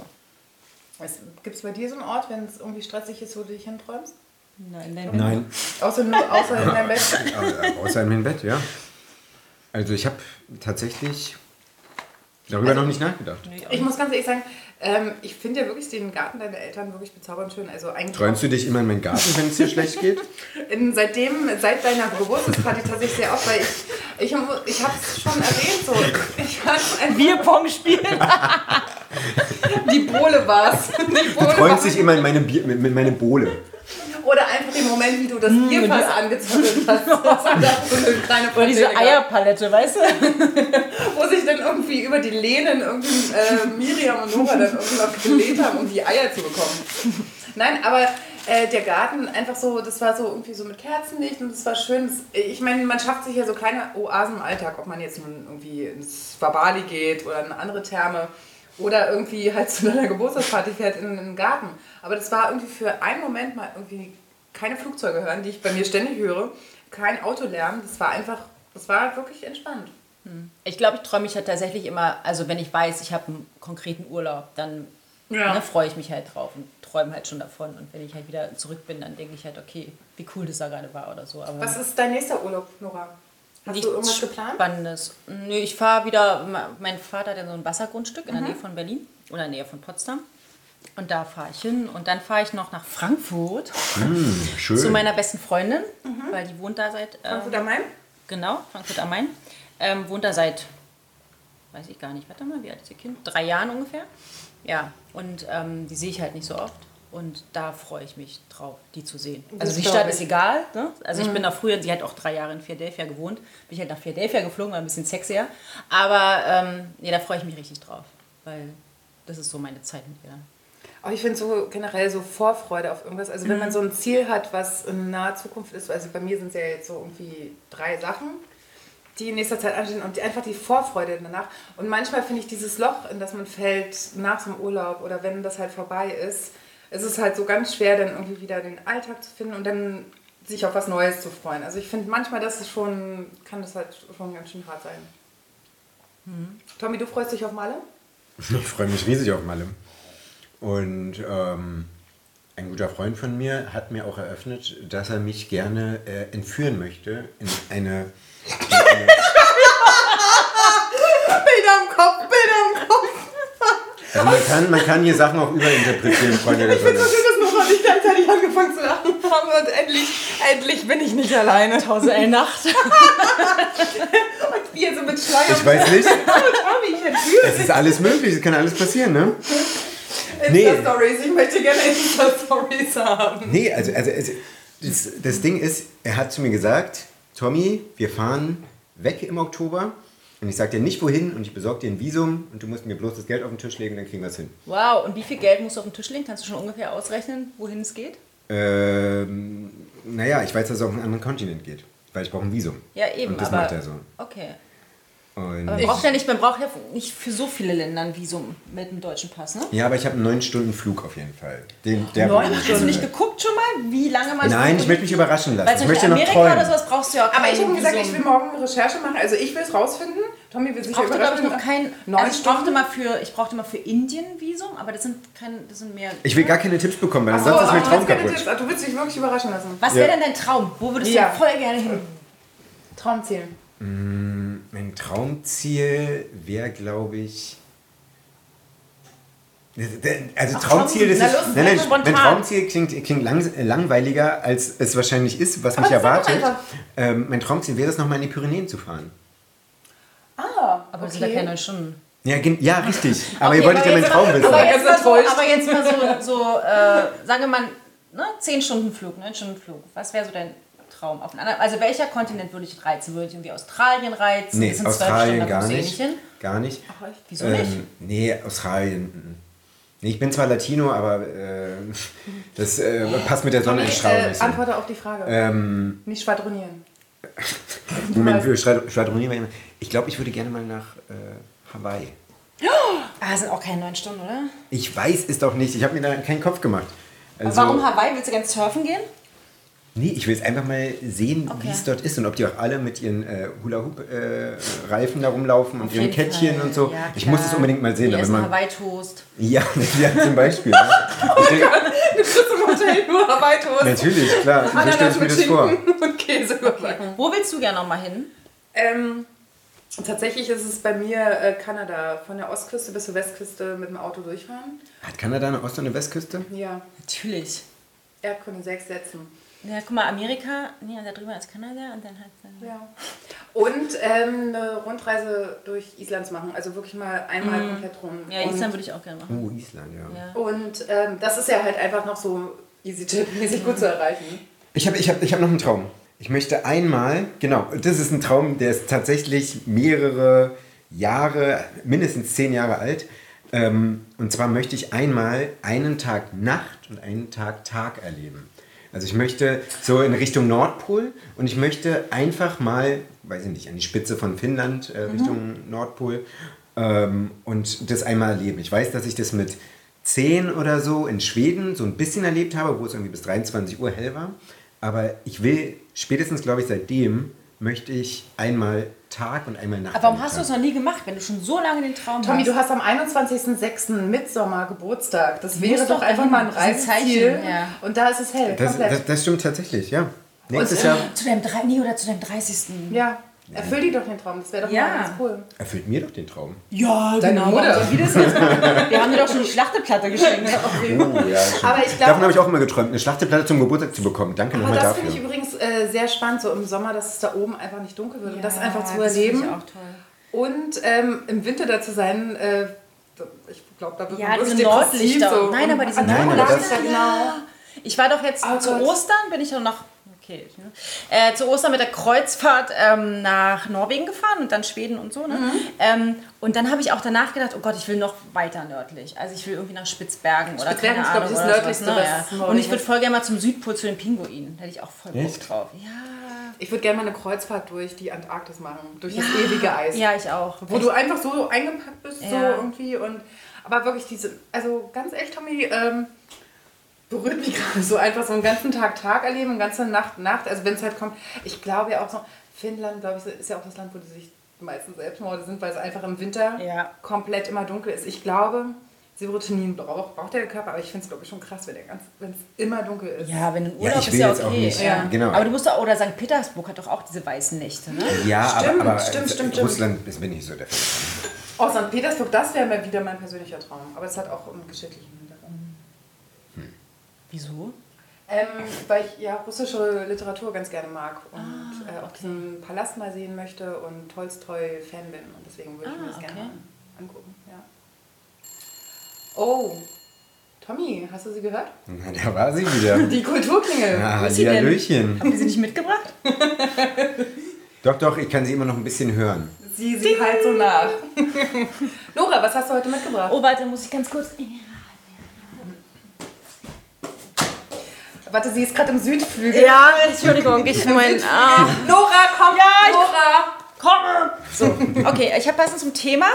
Gibt es bei dir so einen Ort, wenn es irgendwie stressig ist, wo du dich hinträumst? Nein, nein, Nein, Außer, nur, außer in deinem Bett? Au- außer in meinem Bett, ja. Also ich habe tatsächlich Darüber noch nicht nachgedacht. Ich muss ganz ehrlich sagen, ähm, ich finde ja wirklich den Garten deiner Eltern wirklich bezaubernd schön. Also eigentlich Träumst du dich immer in meinen Garten, wenn es dir schlecht geht? in, seitdem, seit deiner Geburtstagsparty tatsächlich sehr oft, weil ich, ich, ich habe es schon erwähnt, so. Ich fand's einfach, Bierpong spielen. die Bohle war's. Die Du Bohle träumst war's. dich immer in meine, Bier, mit, mit meine Bohle. Oder einfach den Moment, wie du das Mm, Bierfass angezündet hast. Das war so eine kleine Oder diese. Eierpalette, weißt du? Irgendwie über die Lehnen irgendwie äh, Miriam und Nora dann irgendwie noch gelehnt haben, um die Eier zu bekommen. Nein, aber äh, der Garten einfach so, das war so irgendwie so mit Kerzenlicht und das war schön. Das, ich meine, man schafft sich ja so kleine Oasen im Alltag, ob man jetzt nun irgendwie ins Babali geht oder in andere Therme oder irgendwie halt zu einer Geburtstagsparty fährt in einen Garten. Aber das war irgendwie für einen Moment mal irgendwie keine Flugzeuge hören, die ich bei mir ständig höre, kein Autolärm. Das war einfach, das war wirklich entspannt. Ich glaube, ich träume mich halt tatsächlich immer, also wenn ich weiß, ich habe einen konkreten Urlaub, dann Ja. ne, freue ich mich halt drauf und träume halt schon davon. Und wenn ich halt wieder zurück bin, dann denke ich halt, okay, wie cool das da gerade war oder so. Aber Was ist dein nächster Urlaub, Nora? Hast nichts du irgendwas geplant? Spannendes. Nö, ich fahre wieder, mein Vater hat ja so ein Wassergrundstück in der Mhm. Nähe von Berlin oder in der Nähe von Potsdam. Und da fahre ich hin und dann fahre ich noch nach Frankfurt Schön. zu meiner besten Freundin, weil die wohnt da seit. ähm, Frankfurt am Main? Genau, Frankfurt am Main. Ähm, wohnt da seit, weiß ich gar nicht, warte mal, wie alt ist ihr Kind? Drei Jahren ungefähr. Ja, und ähm, die sehe ich halt nicht so oft. Und da freue ich mich drauf, die zu sehen. Also Das die glaub Stadt ich. ist egal. Ne? Also ich bin da früher, sie hat auch drei Jahre in Philadelphia gewohnt. Bin ich halt nach Philadelphia geflogen, war ein bisschen sexier. Aber ähm, nee, da freue ich mich richtig drauf. Weil das ist so meine Zeit mit ihr. Aber ich finde so generell so Vorfreude auf irgendwas. Also wenn man so ein Ziel hat, was in naher Zukunft ist, also bei mir sind es ja jetzt so irgendwie drei Sachen, die in nächster Zeit anstehen und die, einfach die Vorfreude danach. Und manchmal finde ich dieses Loch, in das man fällt nach so einem Urlaub oder wenn das halt vorbei ist, es ist halt so ganz schwer, dann irgendwie wieder den Alltag zu finden und dann sich auf was Neues zu freuen. Also ich finde manchmal, das ist schon, kann das halt schon ganz schön hart sein. Tommy, du freust dich auf Malle? Ich freue mich riesig auf Malle. Und ähm, ein guter Freund von mir hat mir auch eröffnet, dass er mich gerne äh, entführen möchte in eine. Bilder im Kopf. Also man kann, man kann hier Sachen auch überinterpretieren, Freunde der Ich finde so schön, dass Nora nicht gleichzeitig angefangen zu lachen haben und endlich, endlich bin ich nicht alleine. Tausend Nacht. Und ihr so mit Schleier. Ich weiß nicht, entführe es ist alles möglich, es kann alles passieren, ne? Nee. Insta-Stories. Ich möchte gerne Insta-Stories haben. Nee, also, also, also das, das Ding ist, er hat zu mir gesagt, Tommy, wir fahren weg im Oktober und ich sag dir nicht wohin und ich besorge dir ein Visum und du musst mir bloß das Geld auf den Tisch legen, dann kriegen wir es hin. Wow, und wie viel Geld musst du auf den Tisch legen? Kannst du schon ungefähr ausrechnen, wohin es geht? Ähm, naja, ich weiß, dass es auf einen anderen Kontinent geht, weil ich brauche ein Visum. Ja, eben. Und das aber, macht er so. Okay. Und Man braucht, ja nicht, man braucht ja nicht für so viele Länder ein Visum mit dem deutschen Pass, ne? ja, aber ich habe einen 9 Stunden Flug auf jeden Fall. Den, der Hast du nicht geguckt schon mal, wie lange man Nein, ich möchte mich überraschen lassen. Weil Ich möchte Beispiel noch Amerika oder träumen. sowas brauchst du ja auch Aber ich habe gesagt, ich will morgen eine Recherche machen. Also ich will es rausfinden. Tommy will sich Ich brauchte, glaube ich, noch kein. Neun Also ich brauchte mal für, ich brauchte mal für Indien Visum, aber das sind kein, das sind mehr. Ich will gar keine Tipps bekommen, weil Ach so, sonst ist mein Traum du willst keine kaputt. Tipps. Du willst dich wirklich überraschen lassen. Was Ja. wäre denn dein Traum? Wo würdest Ja. du voll gerne hin? Traumziel. Mein Traumziel wäre, glaube ich. Also Traumziel, das na ist. los, nein, nein, spontan. mein Traumziel klingt, klingt lang, langweiliger, als es wahrscheinlich ist, was Aber mich erwartet. Ähm, mein Traumziel wäre es, nochmal in die Pyrenäen zu fahren. Ah, Aber das sind ja keine neun Stunden. Ja, ja richtig. Aber Okay, ihr wolltet aber ja meinen jetzt- Traum wissen. Aber jetzt, mal so, aber jetzt mal so, so äh, sagen wir mal, ne, 10 Stunden Flug, 9 Stunden Flug. Was wäre so dein Traum? Auf einen anderen, also welcher Kontinent würde ich reizen? Würde ich irgendwie Australien reizen? Nee, sind Australien gar eh nicht. Gar nicht. Wieso nicht? Ähm, nee, Australien. mm. Nee, ich bin zwar Latino, aber äh, das äh, passt mit der Sonneneinstrahlung äh, nicht so. Antworte auf die Frage. Ähm, Nicht schwadronieren. Moment, wir schwadr- schwadronieren. Ich glaube, ich würde gerne mal nach äh, Hawaii. Ah, das sind auch keine 9 Stunden, oder? Ich weiß es doch nicht. Ich habe mir da keinen Kopf gemacht. Also, Warum Hawaii? Willst du ganz surfen gehen? Nee, ich will es einfach mal sehen, Okay. wie es dort ist und ob die auch alle mit ihren äh, Hula-Hoop-Reifen da rumlaufen und Auf ihren Kettchen Fall. und so. Ja, ich muss es unbedingt mal sehen. Die essen man, Hawaii-Toast. ja, ja, zum Beispiel. ne? Ich denk, Im Hotel nur Hawaii-Toast. natürlich, klar. So stelle ich mir mit das vor. Schinken und Käse dabei. Wo willst du gerne noch mal hin? Ähm, Tatsächlich ist es bei mir äh, Kanada, von der Ostküste bis zur Westküste mit dem Auto durchfahren. Hat Kanada eine Ost- und eine Westküste? Ja, Natürlich. Erdkunde 6 Sätzen. Ja, guck mal, Amerika, nee, da drüber ist Kanada und dann halt dann. Ja. Und ähm, eine Rundreise durch Island zu machen, also wirklich mal einmal komplett rum. Ja, und, Island würde ich auch gerne machen. Oh, Island, ja. Ja. Und ähm, das ist ja halt einfach noch so easy-mäßig gut zu erreichen. Ich habe ich hab, ich hab noch einen Traum. Ich möchte einmal, genau, das ist ein Traum, der ist tatsächlich mehrere Jahre, mindestens zehn Jahre alt. Ähm, und zwar möchte ich einmal einen Tag Nacht und einen Tag Tag erleben. Also ich möchte so in Richtung Nordpol und ich möchte einfach mal, weiß ich nicht, an die Spitze von Finnland äh, Richtung Nordpol ähm, und das einmal erleben. Ich weiß, dass ich das mit 10 oder so in Schweden so ein bisschen erlebt habe, wo es irgendwie bis 23 Uhr hell war. Aber ich will, spätestens glaube ich seitdem, möchte ich einmal Tag und einmal Nacht. Aber warum hast du es noch nie gemacht, wenn du schon so lange den Traum Tommy, hast? du hast am 21.06. Mitsommer Geburtstag. Das wäre musst doch doch einfach mal ein Reiseziel. Ja. Und da ist es hell, Das, komplett. das, das stimmt tatsächlich, ja. Nächstes äh, Jahr Zu deinem drei, nee, oder zu deinem 30. ja, erfüll dir doch den Traum. Das wäre doch Ja. mal ganz cool. erfüllt mir doch den Traum. Ja, Deine genau. Mutter. die das jetzt? Wir haben dir doch schon die Schlachteplatte geschenkt. Oh, ja, stimmt. Aber ich Davon glaube, habe ich auch immer geträumt, eine Schlachteplatte zum Geburtstag zu bekommen. Danke aber nochmal das dafür. finde ich übrigens äh, sehr spannend, so im Sommer, dass es da oben einfach nicht dunkel wird. und das einfach zu das erleben. Ich auch toll. Und ähm, im Winter da zu sein, äh, ich glaube, da wird Ja, man diese Nordlichter. So. Nein, aber diese Und- Nein, aber Nordlichter, das- genau. Ich war doch jetzt Oh zu Gott. Ostern, bin ich doch noch. Okay. ne? Äh, zu Ostern mit der Kreuzfahrt ähm, nach Norwegen gefahren und dann Schweden und so. Ne? Mhm. Ähm, und dann habe ich auch danach gedacht, oh Gott, ich will noch weiter nördlich. Also ich will irgendwie nach Spitzbergen oder Spitzbergen keine ist, Ahnung. ich, das sowas, nördlichste, ne? was ja. Und ich würde ist. voll gerne mal zum Südpol zu den Pinguinen. Da hätte ich auch voll Bock Echt? drauf. Ja. Ich würde gerne mal eine Kreuzfahrt durch die Antarktis machen, durch das Ja. ewige Eis. Ja, ich auch. Wo du einfach so eingepackt bist, so Ja. irgendwie. Und, aber wirklich diese, also ganz ehrlich, Tommy, ähm, berührt mich gerade so einfach so einen ganzen Tag Tag erleben, eine ganze Nacht Nacht. Also wenn es halt kommt, ich glaube ja auch so, Finnland, glaube ich, ist ja auch das Land, wo die sich die meisten Selbstmorde sind, weil es einfach im Winter Ja. komplett immer dunkel ist. Ich glaube, Serotonin braucht, braucht der Körper, aber ich finde es, glaube ich, schon krass, wenn es immer dunkel ist. Ja, wenn du in Ja, Urlaub ich ist ja okay. auch nicht, ja. genau. Aber du musst doch, oder St. Petersburg hat doch auch diese weißen Nächte, ne? Ja, Stimmt, aber, aber stimmt, stimmt, stimmt. Russland ist mir nicht so der Fall. Oh, St. Petersburg, das wäre mal wieder mein persönlicher Traum. Aber es hat auch einen geschichtlichen. Wieso? Ähm, weil ich ja russische Literatur ganz gerne mag und Ah, äh, auch diesen Palast mal sehen möchte und Tolstoi-Fan bin. Und deswegen würde ich mir Ah, das gerne okay. mal angucken. Ja. Oh, Tommy, hast du sie gehört? Na, da war sie wieder. Die Kulturklingel. Ah, Wo ist sie denn? Hallöchen. Habt ihr sie nicht mitgebracht? Doch, doch, ich kann sie immer noch ein bisschen hören. Sie sieht halt so nach. Nora, was hast du heute mitgebracht? Oh, warte, muss ich ganz kurz. Warte, sie ist gerade im Südflügel. Ja, Entschuldigung, ich mein. Ah. Nora, komm! Ja, ich- Nora! Komm! So, okay, ich habe passend zum Thema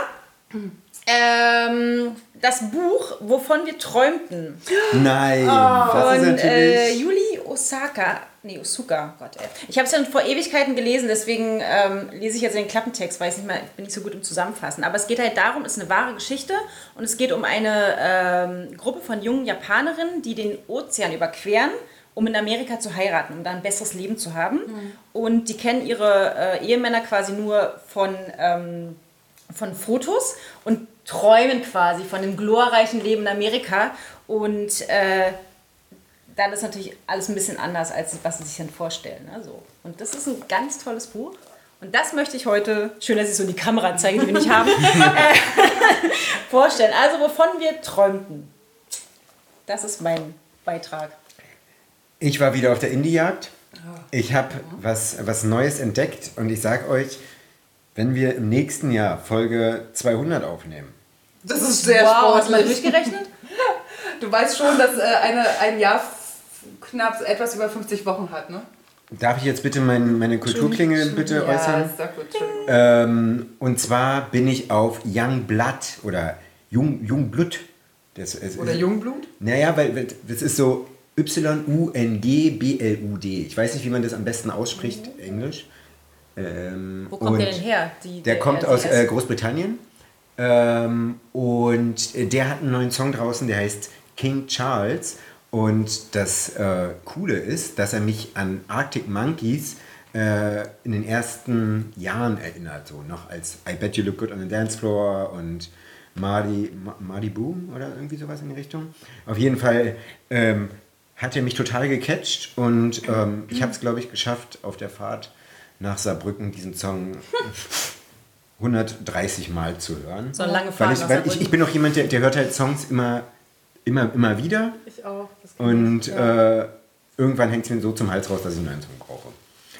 ähm, das Buch, wovon wir träumten. Nein, das ist Von äh, natürlich. Yuli Osaka. Nee, Osuka, Gott ey. Ich habe es ja vor Ewigkeiten gelesen, deswegen ähm, lese ich jetzt den Klappentext, weil ich nicht mehr, bin nicht so gut im Zusammenfassen. Aber es geht halt darum, es ist eine wahre Geschichte und es geht um eine ähm, Gruppe von jungen Japanerinnen, die den Ozean überqueren, um in Amerika zu heiraten, um da ein besseres Leben zu haben. Und die kennen ihre äh, Ehemänner quasi nur von, ähm, von Fotos und träumen quasi von dem glorreichen Leben in Amerika. Und äh, dann ist natürlich alles ein bisschen anders, als was sie sich dann vorstellen. Ne? So. Und das ist ein ganz tolles Buch. Und das möchte ich heute, schön, dass ich so die Kamera zeige, die wir nicht haben, äh, vorstellen. Also, wovon wir träumten. Das ist mein Beitrag. Ich war wieder auf der Indie-Jagd. Ich habe was, was Neues entdeckt und ich sag euch, wenn wir im nächsten Jahr Folge 200 aufnehmen, Das ist sehr wow, hast du mal sportlich. durchgerechnet? Du weißt schon, dass äh, eine, ein Jahr knapp etwas über 50 Wochen hat, ne? darf ich jetzt bitte mein, meine Kulturklinge bitte äußern? ist sehr gut. Ähm, und zwar bin ich auf Young Blood oder Jung, Jungblut. Das ist, Oder Jungblut? Naja, weil das ist so Y-U-N-G-B-L-U-D. Ich weiß nicht, wie man das am besten ausspricht, Englisch. Ähm, Wo kommt der denn her? Die, Der kommt aus äh, Großbritannien. Ähm, und der hat einen neuen Song draußen, der heißt King Charles. Und das äh, Coole ist, dass er mich an Arctic Monkeys äh, in den ersten Jahren erinnert, so noch als I Bet You Look Good on the Dance Floor und Mardi, Ma- Mardi Boom oder irgendwie sowas in die Richtung. Auf jeden Fall ähm, hat er mich total gecatcht und ähm, ich habe es, glaube ich, geschafft, auf der Fahrt nach Saarbrücken diesen Song 130 Mal zu hören. So eine lange Weil Fahrt ich, nach weil ich, ich bin auch jemand, der, der hört halt Songs immer, immer, immer wieder. Ich auch. Und ja. äh, irgendwann hängt es mir so zum Hals raus, dass ich einen neuen Song brauche.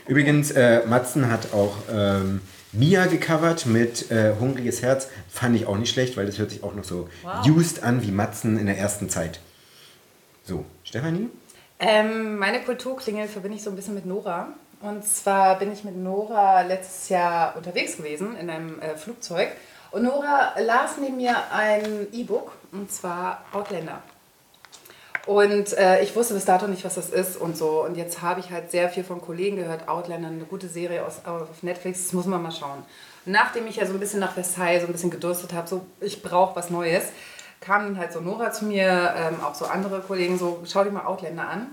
Übrigens, äh, Matzen hat auch ähm, Mia gecovert mit äh, Hungriges Herz. Fand ich auch nicht schlecht, weil das hört sich auch noch so Wow. used an wie Matzen in der ersten Zeit. So, Stefanie? Ähm, meine Kulturklingel verbinde ich so ein bisschen mit Nora. Und zwar bin ich mit Nora letztes Jahr unterwegs gewesen in einem äh, Flugzeug. Und Nora las neben mir ein E-Book, und zwar Outlander. Und äh, ich wusste bis dato nicht, was das ist und so. Und jetzt habe ich halt sehr viel von Kollegen gehört, Outlander, eine gute Serie aus, auf Netflix, das muss man mal schauen. Nachdem ich ja so ein bisschen nach Versailles so ein bisschen gedurstet habe, so ich brauche was Neues, kam halt so Nora zu mir, ähm, auch so andere Kollegen, so schau dir mal Outlander an.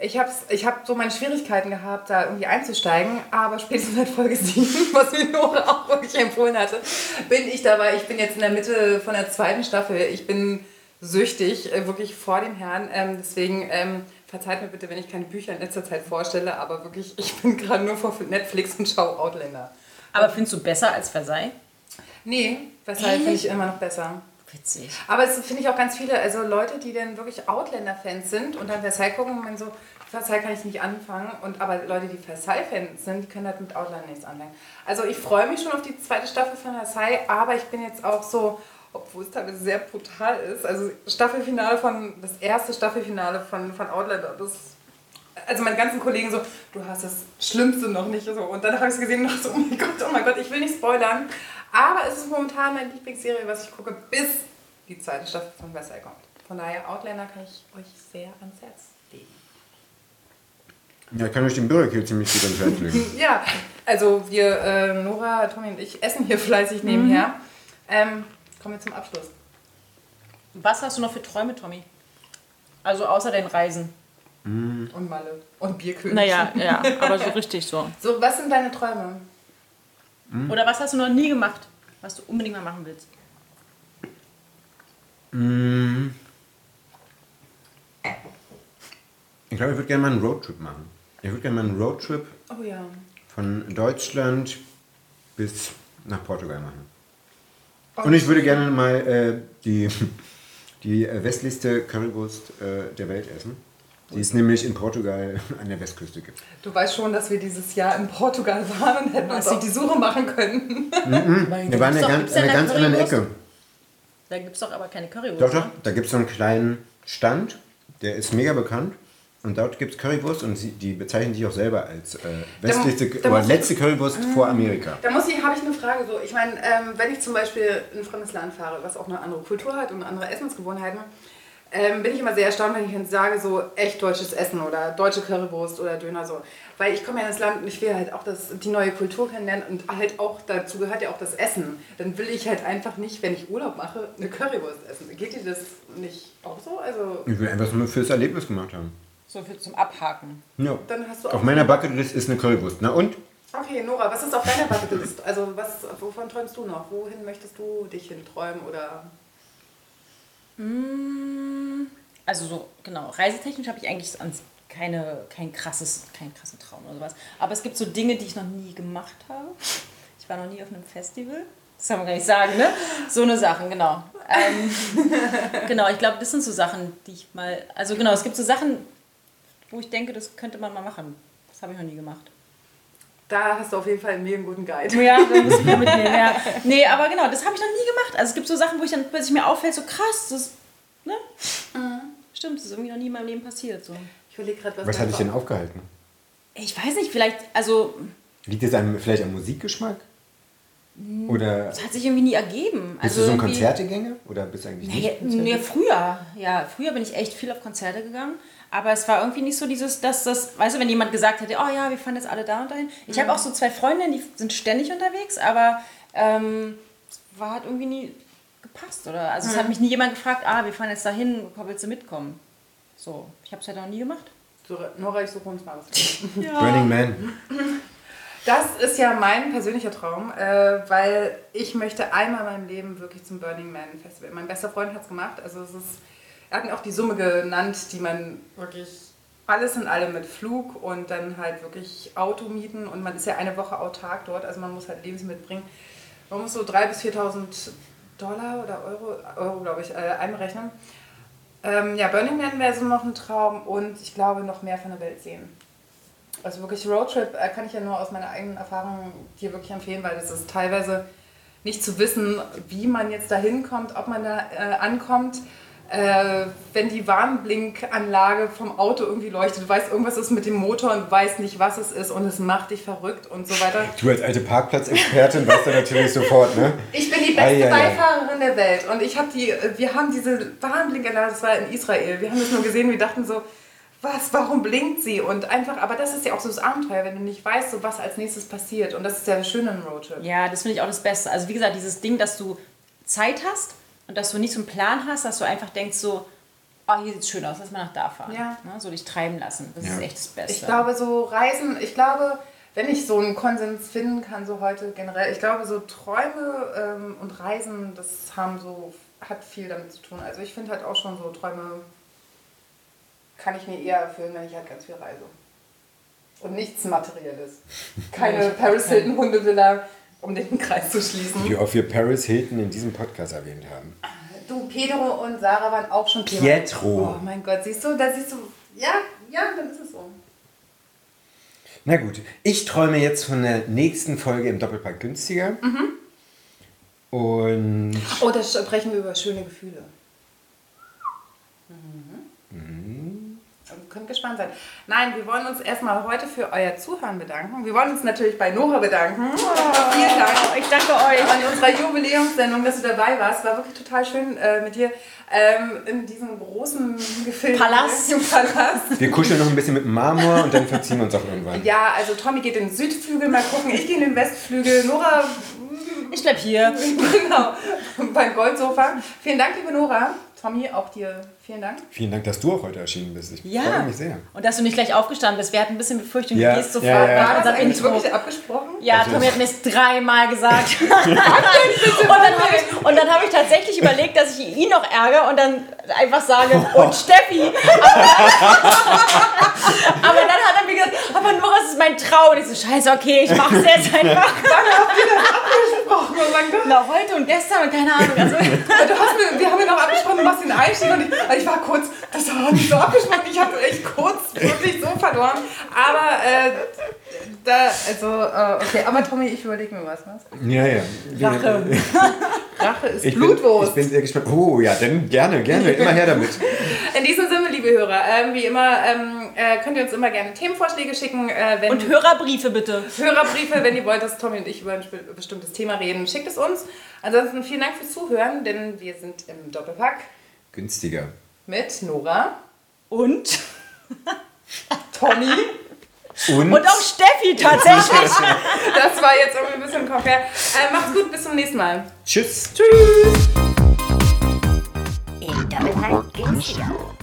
Ich habe ich hab so meine Schwierigkeiten gehabt, da irgendwie einzusteigen, aber spätestens seit Folge 7, was mir Nora auch wirklich empfohlen hatte, bin ich dabei. Ich bin jetzt in der Mitte von der zweiten Staffel. Ich bin süchtig, äh, wirklich vor dem Herrn. Ähm, deswegen ähm, verzeiht mir bitte, wenn ich keine Bücher in letzter Zeit vorstelle, aber wirklich, ich bin gerade nur vor Netflix und schaue Outlander. Aber findest du besser als Versailles? Nee, weshalb finde ich immer noch besser. Witzig. Aber es finde ich auch ganz viele, also Leute, die dann wirklich Outlander-Fans sind und dann Versailles gucken und man so, Versailles kann ich nicht anfangen. Und aber Leute, die Versailles-Fans sind, die können halt mit Outlander nichts anfangen. Also ich freue mich schon auf die zweite Staffel von Versailles, aber ich bin jetzt auch so, obwohl es teilweise sehr brutal ist. Also Staffelfinale von, das erste Staffelfinale von, von Outlander, das also meine ganzen Kollegen so, du hast das Schlimmste noch nicht. So. Und dann habe ich es gesehen und dachte so, oh mein Gott, oh mein Gott, ich will nicht spoilern. Aber es ist momentan meine Lieblingsserie, was ich gucke, bis die zweite Staffel von Versailles kommt. Von daher, Outlander kann ich euch sehr ans Herz legen. Ja, ich kann euch den Bürgerkill ziemlich gut ans Herz legen. Ja, also wir, äh, Nora, Tommy und ich, essen hier fleißig nebenher. Ähm, kommen wir zum Abschluss. Was hast du noch für Träume, Tommy? Also außer den Reisen. Und Malle. Und Bierkönig. Naja, ja, aber so richtig so. So, was sind deine Träume? Oder was hast du noch nie gemacht, was du unbedingt mal machen willst? Ich glaube, ich würde gerne mal einen Roadtrip machen. Ich würde gerne mal einen Roadtrip Oh ja. von Deutschland bis nach Portugal machen. Und ich würde gerne mal äh, die, die äh, westlichste Currywurst äh, der Welt essen, die es nämlich in Portugal an der Westküste gibt. Du weißt schon, dass wir dieses Jahr in Portugal waren und hätten uns auf die Suche machen können. Wir waren ja ganz, an einer ganz anderen Ecke. Da gibt es doch aber keine Currywurst. Doch, doch, ne? da gibt es so einen kleinen Stand, der ist mega bekannt. Und dort gibt es Currywurst und sie, die bezeichnen sich auch selber als äh, westlichste da oder muss ich- letzte Currywurst vor Amerika. Da muss ich, habe ich eine Frage. So, ich meine, ähm, wenn ich zum Beispiel in ein fremdes Land fahre, was auch eine andere Kultur hat und andere Essensgewohnheiten, ähm, bin ich immer sehr erstaunt, wenn ich dann sage, so echt deutsches Essen oder deutsche Currywurst oder Döner so. Weil ich komme ja ins Land und ich will halt auch das, die neue Kultur kennenlernen und halt auch dazu gehört ja auch das Essen. Dann will ich halt einfach nicht, wenn ich Urlaub mache, eine Currywurst essen. Geht dir das nicht auch so? Also Ich will einfach nur fürs Erlebnis gemacht haben. So viel zum Abhaken. Ja. dann hast du. Auf meiner Bucketlist ist eine Currywurst. Na und? Okay, Nora, was ist auf deiner Bucketlist? Also was, wovon träumst du noch? Wohin möchtest du dich hin träumen oder Also so, genau, reisetechnisch habe ich eigentlich ans keine, kein krasses, keinen krassen Traum oder sowas. Aber es gibt so Dinge, die ich noch nie gemacht habe. Ich war noch nie auf einem Festival. Das kann man gar nicht sagen, ne? So eine Sachen, genau. Ähm, genau, ich glaube, das sind so Sachen, die ich mal. Also genau, es gibt so Sachen, wo ich denke, das könnte man mal machen. Das habe ich noch nie gemacht. Da hast du auf jeden Fall mir einen guten Guide. Ja, da muss ich mehr mitnehmen, ja. Nee, aber genau, das habe ich noch nie gemacht. Also es gibt so Sachen, wo ich dann plötzlich mir auffällt, so krass, das, ne? Stimmt, das ist irgendwie noch nie in meinem Leben passiert. So. Ich überlege gerade, was, Was hat dich denn aufgehalten? Ich weiß nicht, vielleicht, also Liegt es an, vielleicht am Musikgeschmack? Oder es hat sich irgendwie nie ergeben. bist also du so ein Konzertegänger? Oder bist du eigentlich Nee, nicht nee, früher. Ja, früher bin ich echt viel auf Konzerte gegangen. Aber es war irgendwie nicht so dieses, dass das, weißt du, wenn jemand gesagt hätte, oh ja, wir fahren jetzt alle da und dahin. Ich habe auch so zwei Freundinnen, die sind ständig unterwegs, aber ähm, es war halt irgendwie nie gepasst. Oder? Also es hat mich nie jemand gefragt, ah, wir fahren jetzt dahin, willst du mitkommen? So, ich habe es halt noch nie gemacht. So, Nora, ich suche uns mal was. Burning Man. Das ist ja mein persönlicher Traum, äh, weil ich möchte einmal in meinem Leben wirklich zum Burning Man Festival. Mein bester Freund hat es gemacht. Also es ist, er hat mir auch die Summe genannt, die man wirklich alles in allem mit Flug und dann halt wirklich Auto mieten und man ist ja eine Woche autark dort, also man muss halt Lebensmittel mitbringen. Man muss so 3.000 bis 4.000 Dollar oder Euro, Euro glaube ich, äh, einberechnen. Ähm, ja, Burning Man wäre so noch ein Traum und ich glaube noch mehr von der Welt sehen. Also wirklich Roadtrip äh, kann ich ja nur aus meiner eigenen Erfahrung dir wirklich empfehlen, weil es ist teilweise nicht zu wissen, wie man jetzt da hinkommt, ob man da äh, ankommt. Äh, wenn die Warnblinkanlage vom Auto irgendwie leuchtet, du weißt, irgendwas ist mit dem Motor und weißt nicht, was es ist und es macht dich verrückt und so weiter. Du als alte Parkplatzexpertin weißt da natürlich sofort, ne? Ich bin die beste Ei, ei, ei. Beifahrerin der Welt und ich habe die, wir haben diese Warnblinkanlage, das war in Israel, wir haben das nur gesehen, wir dachten so, was, warum blinkt sie? Und einfach, aber das ist ja auch so das Abenteuer, wenn du nicht weißt, so was als nächstes passiert. Und das ist ja das Schöne im Roadtrip. Ja, das finde ich auch das Beste. Also wie gesagt, dieses Ding, dass du Zeit hast und dass du nicht so einen Plan hast, dass du einfach denkst so, oh, hier sieht es schön aus, lass mal nach da fahren. Ja. Ne? So dich treiben lassen. Das Ja. ist echt das Beste. Ich glaube, so Reisen, ich glaube, wenn ich so einen Konsens finden kann, so heute generell, ich glaube, so Träume ähm, und Reisen, das haben so, hat viel damit zu tun. Also ich finde halt auch schon so Träume kann ich mir eher erfüllen, wenn ich halt ganz viel reise. Und nichts Materielles. Keine Paris Hilton Hundevilla, um den Kreis zu schließen. Wie oft wir Paris Hilton in diesem Podcast erwähnt haben. Du, Pedro und Sarah waren auch schon Thema. Pietro. Oh mein Gott, siehst du, da siehst du, ja, ja, dann ist es so. Na gut, ich träume jetzt von der nächsten Folge im Doppelpack günstiger. Und Oh, da sprechen wir über schöne Gefühle. Könnt gespannt sein. Nein, wir wollen uns erstmal heute für euer Zuhören bedanken. Wir wollen uns natürlich bei Nora bedanken. Vielen Dank ich danke euch. an unserer Jubiläumssendung, dass du dabei warst. War wirklich total schön äh, mit dir ähm, in diesem großen gefilmten Palast. Palast. wir kuscheln noch ein bisschen mit dem Marmor und dann verziehen wir uns auch irgendwann. Ja, also Tommy geht in den Südflügel, mal gucken. Ich gehe in den Westflügel. Nora Ich bleib hier. genau, beim Goldsofa. Vielen Dank, liebe Nora. Tommy, auch dir vielen Dank. Vielen Dank, dass du auch heute erschienen bist. Ich Ja. freue mich sehr. Und dass du nicht gleich aufgestanden bist. Wir hatten ein bisschen Befürchtung, Ja, du gehst sofort ja, ja. nach War das unserem Intro. wirklich abgesprochen? Ja, Also- Tommy hat mir es dreimal gesagt. und dann habe ich, und dann hab ich tatsächlich überlegt, dass ich ihn noch ärgere und dann einfach sage, und Steffi. Aber, aber dann hat er mir gesagt, aber Nora, das ist mein Traum. Und ich so, scheiße, okay, ich mache es jetzt einfach. Oh mein Gott. Na, heute und gestern und keine Ahnung. Also, Du hast mir, wir haben ja noch abgesprochen, du machst den Einstieg und ich, also ich war kurz, das war nicht so abgesprochen, ich habe echt kurz wirklich so verloren. Aber äh, da, also, äh, okay, aber Tommy, ich überlege mir was. was? Ja, ja. Rache. Rache ist Ich bin, Blutwurst. ich bin sehr gespannt. Oh ja, dann gerne, gerne, immer her damit. In diesem Sinne, liebe Hörer, ähm, wie immer, ähm, äh, könnt ihr uns immer gerne Themenvorschläge schicken. Äh, wenn und Hörerbriefe bitte. Hörerbriefe, wenn ihr wollt, dass Tommy und ich über ein bestimmtes Thema reden, schickt es uns. Ansonsten vielen Dank fürs Zuhören, denn wir sind im Doppelpack Günstiger. mit Nora, Und? Tommy. Und, Und auch Steffi tatsächlich. Das war jetzt irgendwie ein bisschen konfer. Äh, macht's gut, bis zum nächsten Mal. tschüss. Tschüss. Im Doppelpack günstiger.